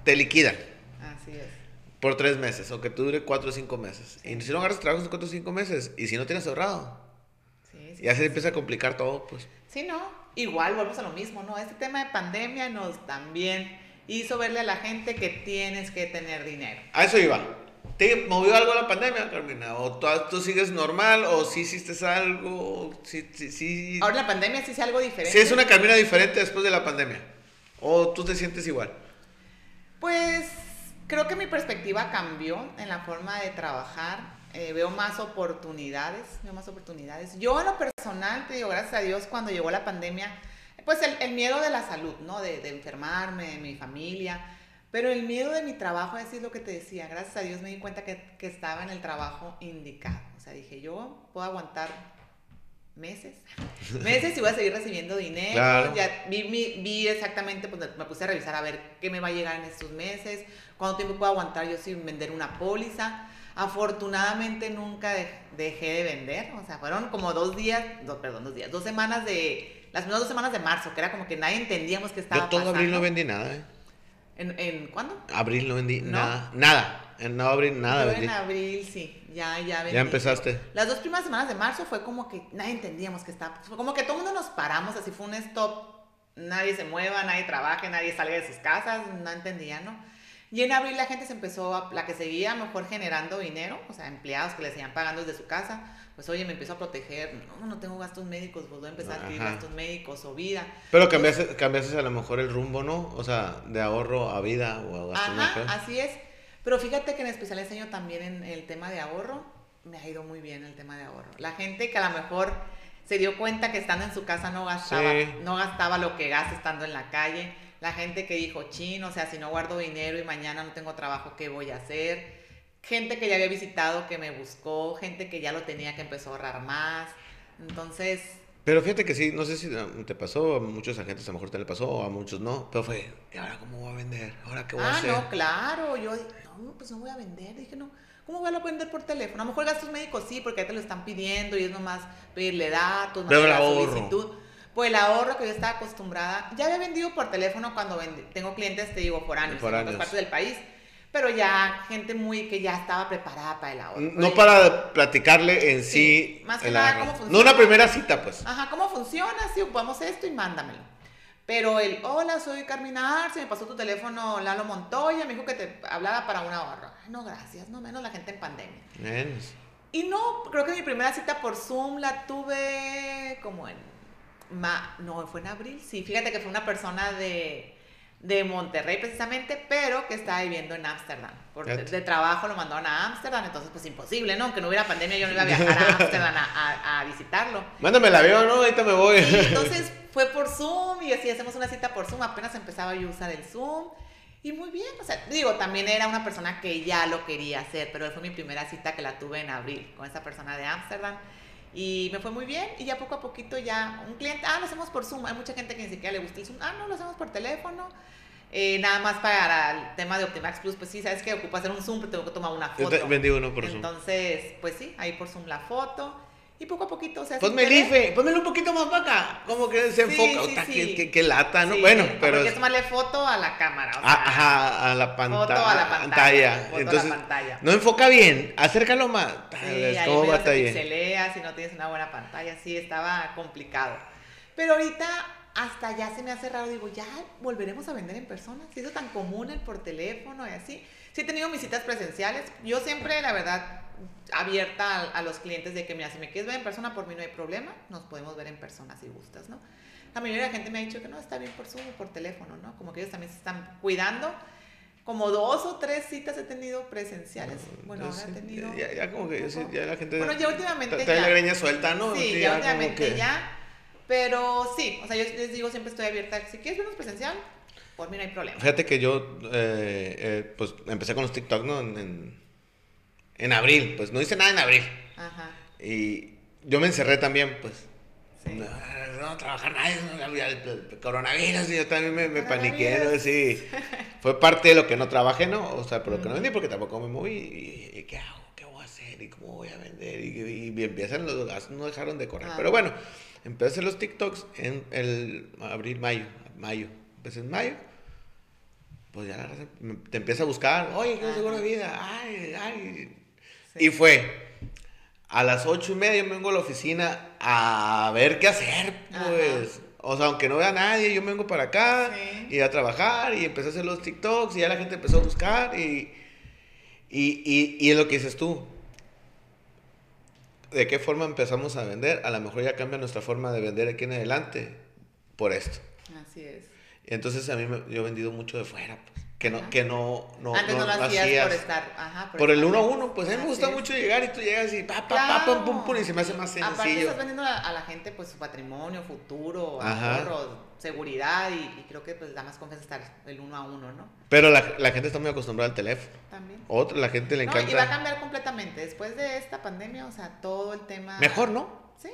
te liquidan. Así es por tres meses o que te dure cuatro o cinco meses. Y si no agarras trabajo en cuatro o cinco meses y si no tienes ahorrado, sí, sí, ya se empieza a complicar todo, pues. Sí, no. Igual volvemos a lo mismo, ¿no? Este tema de pandemia nos también hizo verle a la gente que tienes que tener dinero. A eso iba. ¿Te movió algo la pandemia, Carmina? ¿O tú, sigues normal? ¿O sí hiciste algo? Sí, sí, sí. Ahora la pandemia sí es algo diferente. Sí, es una Carmina diferente después de la pandemia. ¿O tú te sientes igual? Pues Creo que mi perspectiva cambió en la forma de trabajar. Eh, veo más oportunidades, veo más oportunidades. Yo en lo personal, te digo, gracias a Dios, cuando llegó la pandemia, pues el, miedo de la salud, ¿no? De, enfermarme, de mi familia, pero el miedo de mi trabajo, es lo que te decía, gracias a Dios me di cuenta que, que estaba en el trabajo indicado. O sea, dije, yo puedo aguantar meses, (laughs) meses y voy a seguir recibiendo dinero. Ya vi, vi, exactamente, pues me puse a revisar a ver qué me va a llegar en estos meses, cuánto tiempo puedo aguantar yo sin vender una póliza. Afortunadamente nunca dejé de vender, o sea, fueron como dos días, perdón, dos días, dos semanas de, las primeras dos semanas de marzo, que era como que nadie entendíamos que estaba pasando. Yo todo abril no vendí nada, ¿eh? ¿En, en cuándo? Abril no vendí nada, nada. En no abril nada Yo en abril sí, ya, ya vendí. Ya empezaste. Las dos primeras semanas de marzo fue como que nadie entendíamos que estaba, fue como que todo el mundo nos paramos, así fue un stop nadie se mueva, nadie trabaje, nadie salga de sus casas, no entendía, ¿no? Y en abril la gente se empezó, a, la que seguía mejor generando dinero, o sea, empleados que le seguían pagando desde su casa, pues oye, me empiezo a proteger, no, no tengo gastos médicos, pues voy a empezar a adquirir gastos médicos o vida. Pero cambiaste, cambiaste a lo mejor el rumbo, ¿no? O sea, de ahorro a vida o a gastos Ajá, así es. Pero fíjate que en especial enseño también en el tema de ahorro, me ha ido muy bien el tema de ahorro. La gente que a lo mejor se dio cuenta que estando en su casa no gastaba, no gastaba lo que gasta estando en la calle la gente que dijo, chin, o sea, si no guardo dinero y mañana no tengo trabajo, ¿qué voy a hacer? Gente que ya había visitado, que me buscó, gente que ya lo tenía, que empezó a ahorrar más. Entonces... Pero fíjate que sí, no sé si te pasó, a muchos agentes a lo mejor te le pasó, a muchos no, pero fue, ¿y ahora cómo voy a vender? ¿Ahora qué voy a ah, hacer? Ah, no, claro, yo, no, pues no voy a vender, dije, no, ¿cómo voy a vender por teléfono? A lo mejor gastos médicos sí, porque ahí te lo están pidiendo y es nomás pedirle datos, mandar la solicitud. Pues el ahorro que yo estaba acostumbrada, ya había vendido por teléfono cuando tengo clientes, te digo, por años, en otras partes del país, pero ya gente muy que ya estaba preparada para el ahorro. No para platicarle en sí, más que nada cómo funciona. No una primera cita, pues. Ajá, cómo funciona, si ocupamos esto y mándamelo. Pero el, hola, soy Carmina Arce, me pasó tu teléfono Lalo Montoya, me dijo que te hablara para un ahorro. No, gracias, no menos la gente en pandemia. Menos. Y no, creo que mi primera cita por Zoom la tuve como en Ma, no, fue en abril, sí, fíjate que fue una persona de, de Monterrey precisamente, pero que estaba viviendo en Ámsterdam. De, trabajo lo mandaron a Ámsterdam, entonces pues imposible, ¿no? Aunque no hubiera pandemia yo no iba a viajar a Ámsterdam a, a, visitarlo. Mándame el avión, ¿no? Ahorita me voy. (laughs) entonces fue por Zoom y así hacemos una cita por Zoom, apenas empezaba yo a usar el Zoom. Y muy bien, o sea, digo, también era una persona que ya lo quería hacer, pero fue mi primera cita que la tuve en abril con esa persona de Ámsterdam. Y me fue muy bien y ya poco a poquito ya un cliente, ah, lo hacemos por Zoom. Hay mucha gente que ni siquiera le gusta el Zoom. Ah, no, lo hacemos por teléfono. Eh, nada más para el tema de Optimax Plus, pues sí, sabes que ocupa hacer un Zoom, pero tengo que tomar una foto. Vendí uno por Zoom. Entonces, pues sí, ahí por Zoom la foto. Y poco a poquito, o sea, Ponme el IFE, ponmelo un poquito más para acá. Como que se enfoca. Sí, qué, qué, lata, ¿no? bueno, pero. Porque es tomarle foto a la cámara. O sea, ajá, a la pantalla. Foto a la pantalla. Entonces, a la pantalla. no enfoca bien, acércalo más. Sí, ¿Cómo? Se lea si no tienes una buena pantalla. Sí, estaba complicado. Pero ahorita hasta ya se me ha cerrado. Digo, ya volveremos a vender en persona. Si es tan común el por teléfono y así. Sí he tenido mis citas presenciales. Yo siempre, la verdad, abierta a, los clientes de que, mira, si me quieres ver en persona, por mí no hay problema, nos podemos ver en persona si gustas, ¿no? La mayoría de la gente me ha dicho que no, está bien por Zoom o por teléfono, ¿no? Como que ellos también se están cuidando. Como dos o tres citas he tenido presenciales. Bueno, ahora he tenido. Ya, como que ya la gente. Bueno, ya últimamente. La greña suelta, ¿no? Sí, ya, últimamente ya. Pero sí, o sea, yo les digo, siempre estoy abierta. Si quieres vernos presencial, por mí no hay problema. Fíjate que yo, eh, eh, pues empecé con los TikTok, ¿no? en en abril, pues no hice nada en abril. Ajá. Y yo me encerré también, pues. Sí. No, no trabajar nadie, no, el, coronavirus, y yo también me, me paniqué, sí. Fue parte de lo que no trabajé, ¿no? O sea, por lo que no vendí, porque tampoco me moví. Y, ¿qué hago? ¿Qué voy a hacer? ¿Y cómo voy a vender? Y, y, empiezan los gastos, no dejaron de correr. Pero bueno, empecé a hacer los TikToks en el abril, mayo, mayo. Empecé en mayo pues ya la te empieza a buscar, oye, ¿qué seguro de vida? Ay, ay, y fue, a las ocho y media me vengo a la oficina a ver qué hacer, pues. O sea, aunque no vea a nadie, yo vengo para acá y a trabajar y empecé a hacer los TikToks y ya la gente empezó a buscar y, y, y, y es lo que dices tú. ¿De qué forma empezamos a vender? A lo mejor ya cambia nuestra forma de vender aquí en adelante por esto. Así es. Entonces a mí me, yo he vendido mucho de fuera. Pues que no, que no, no, Antes no, lo hacías, por estar, ajá, por, el uno a uno, pues a mí me gusta mucho llegar y tú llegas y pa, pa, pa, pum, pum, pum, y se me hace más sencillo. Aparte estás vendiendo a, la gente pues su patrimonio, futuro, ahorro, seguridad y, creo que pues da más confianza estar el uno a uno, ¿no? Pero la, la gente está muy acostumbrada al teléfono. También. Otra, la gente le encanta. No, y va a cambiar completamente. Después de esta pandemia, o sea, todo el tema... Mejor, ¿no? Sí,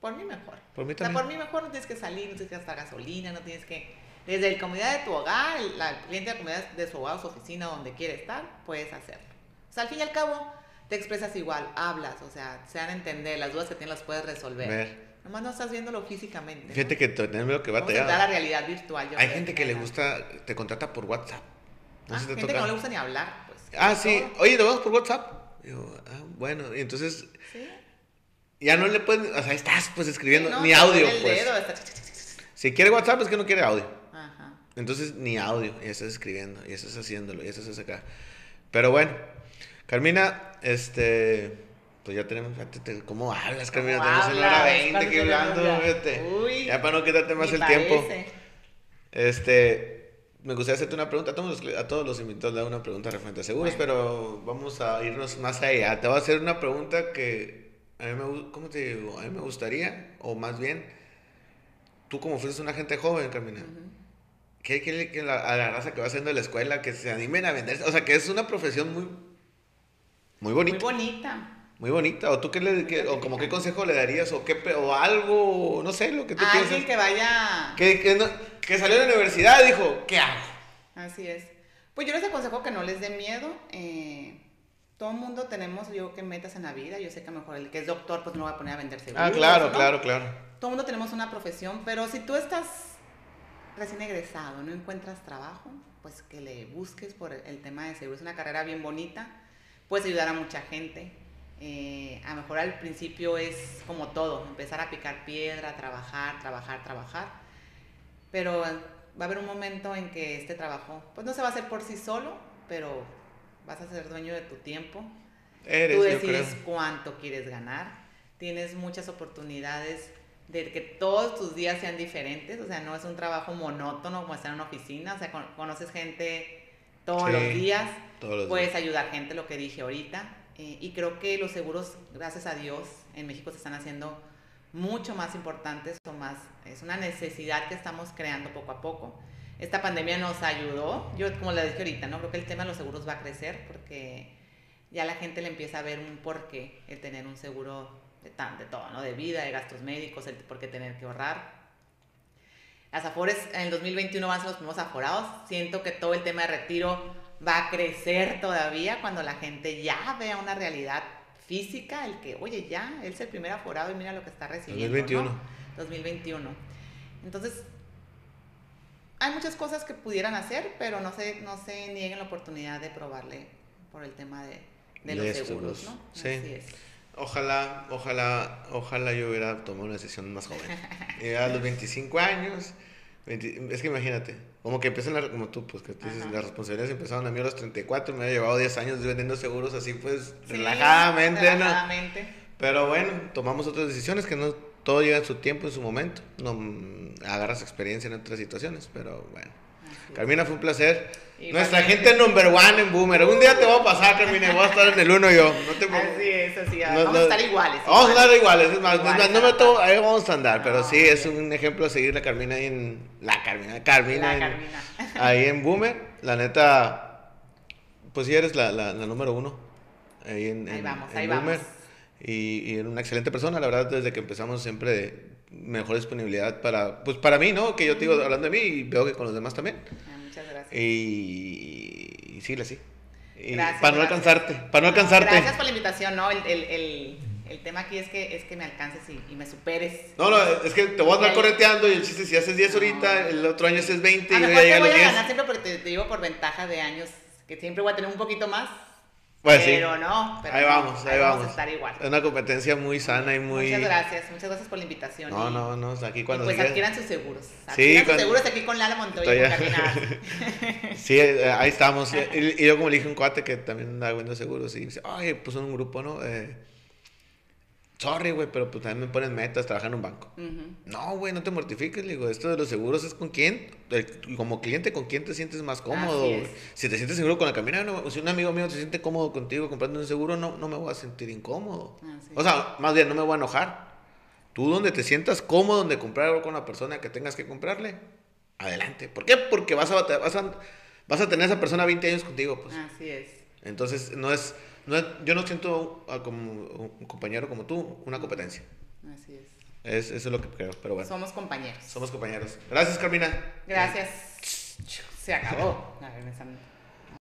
por mí mejor. Por mí también. O sea, por mí mejor no tienes que salir, no tienes que gastar gasolina, no tienes que desde la comodidad de tu hogar, la cliente de comodidad de su hogar o su oficina, donde quiere estar, puedes hacerlo. O sea, al fin y al cabo, te expresas igual, hablas, o sea, se dan a entender, las dudas que tienes las puedes resolver. Ver. Nomás no estás viéndolo físicamente. Fíjate que tenés lo que va a tener. la realidad virtual. Hay gente que, le gusta, te contrata por WhatsApp. No ah, gente que no le gusta ni hablar, pues. Ah, sí. Oye, ¿lo vamos por WhatsApp? Digo, ah, bueno, y entonces. ¿Sí? Ya no le pueden, o sea, estás pues escribiendo, ni audio, pues. Si quiere WhatsApp es que no quiere audio. Entonces ni audio, y estás escribiendo, y estás haciéndolo, y estás acá. Pero bueno, Carmina, este, pues ya tenemos, ¿cómo hablas, Carmina? Tenemos una hora veinte aquí hablando, Uy, ya para no quitarte más el tiempo. Este, me gustaría hacerte una pregunta. A todos los, a todos los invitados le hago una pregunta referente a seguros, pero vamos a irnos más allá. Te voy a hacer una pregunta que a mí me, ¿cómo te digo? A mí me gustaría, o más bien, tú como fuiste una gente joven, Carmina, ¿qué quiere que la, a la raza que va haciendo la escuela, que se animen a vender? O sea, que es una profesión muy, muy bonita. Muy bonita. Muy bonita. ¿O tú qué le, o como qué consejo le darías? ¿O qué, o algo, no sé, lo que tú quieras. Alguien que vaya... Que, que, no, que salió de la universidad y dijo, ¿qué hago? Así es. Pues yo les aconsejo que no les dé miedo. Eh, todo el mundo tenemos, yo que metas en la vida. Yo sé que a lo mejor el que es doctor, pues no va a poner a vender seguros. Ah, claro, claro, claro. Todo el mundo tenemos una profesión, pero si tú estás recién egresado, no encuentras trabajo, pues que le busques por el tema de seguros. Es una carrera bien bonita, puedes ayudar a mucha gente. Eh, a lo mejor al principio es como todo, empezar a picar piedra, trabajar, trabajar, trabajar. Pero va a haber un momento en que este trabajo, pues no se va a hacer por sí solo, pero vas a ser dueño de tu tiempo. Tú decides cuánto quieres ganar. Tienes muchas oportunidades de que todos tus días sean diferentes, o sea, no es un trabajo monótono como estar en una oficina, o sea, conoces gente todos los días, puedes ayudar gente, lo que dije ahorita, eh, y creo que los seguros, gracias a Dios, en México se están haciendo mucho más importantes o más, es una necesidad que estamos creando poco a poco. Esta pandemia nos ayudó, yo como le dije ahorita, ¿no? Creo que el tema de los seguros va a crecer porque ya la gente le empieza a ver un porqué el tener un seguro de, tan, de todo, ¿no? De vida, de gastos médicos, el por qué tener que ahorrar. Las Afores en el 2021 van a ser los primeros aforados. Siento que todo el tema de retiro va a crecer todavía cuando la gente ya vea una realidad física, el que, oye, ya, él es el primer aforado y mira lo que está recibiendo. 2021. 2021. Entonces, hay muchas cosas que pudieran hacer, pero no se, no se nieguen la oportunidad de probarle por el tema de, de los seguros, ¿no? Sí. Así es. Ojalá, ojalá, ojalá yo hubiera tomado una decisión más joven. (laughs) a los 25 años, es que imagínate, como que empiezan, la, como tú, pues que dices, las responsabilidades empezaron a mí a los 34, me ha llevado 10 años vendiendo seguros así, pues, relajadamente, relajadamente. Pero bueno, tomamos otras decisiones que no todo llega en su tiempo, en su momento. No mm, agarras experiencia en otras situaciones, pero bueno. Carmina, fue un placer. Nuestra gente number one en Boomer. Un día te voy a pasar, Carmina, voy a estar en el uno yo. No te así es, así Vamos a estar iguales. Vamos a estar iguales. Es más, no me tomo, ahí vamos a andar. pero sí, es un ejemplo a seguir la Carmina ahí en. La Carmina, Carmina. La Carmina. ahí en Boomer. La neta, pues sí eres la, la, número uno. Ahí en, ahí vamos, ahí Boomer. Vamos y, y era una excelente persona, la verdad, desde que empezamos siempre mejor disponibilidad para, pues para mí, ¿no? Que yo te digo hablando de mí y veo que con los demás también. Ah, muchas gracias. Y, y sí, sí. gracias, para no alcanzarte, para no alcanzarte. Gracias por la invitación, ¿no? El, el, el, el, tema aquí es que, es que me alcances y, y, me superes. No, no, es que te voy a andar correteando y el chiste, si haces 10 ahorita, el otro año haces 20 a y yo ya llegué a los 10. ganar siempre porque te, te digo por ventaja de años, que siempre voy a tener un poquito más pues pero no, pero ahí vamos, ahí, vamos. a estar igual. Es una competencia muy sana y muy... Muchas gracias, muchas gracias por la invitación. No, no, no, aquí cuando... Y pues adquieran sus seguros. Adquieran sí, sus seguros aquí con Lala Montoya. (laughs) sí, eh, ahí estamos. (laughs) Y, yo como le dije a un cuate que también andaba viendo seguros y dice, ay, pues en un grupo, ¿no? Eh, sorry, güey, pero pues también me ponen metas, trabajar en un banco. No, güey, no te mortifiques, le digo, esto de los seguros es con quién, como cliente, con quién te sientes más cómodo. Si te sientes seguro con la camina, no, si un amigo mío se siente cómodo contigo comprando un seguro, no, no me voy a sentir incómodo. o sea, más bien, no me voy a enojar. Tú donde te sientas cómodo, donde comprar algo con la persona que tengas que comprarle, adelante. ¿Por qué? Porque vas a, vas a, vas a tener a esa persona 20 años contigo, pues. Así es. Entonces, no es yo no siento como un compañero como tú una competencia. Así es. es. Eso es lo que creo, pero bueno. Somos compañeros. Somos compañeros. Gracias, Carmina. Gracias. Se acabó. A ver, me están...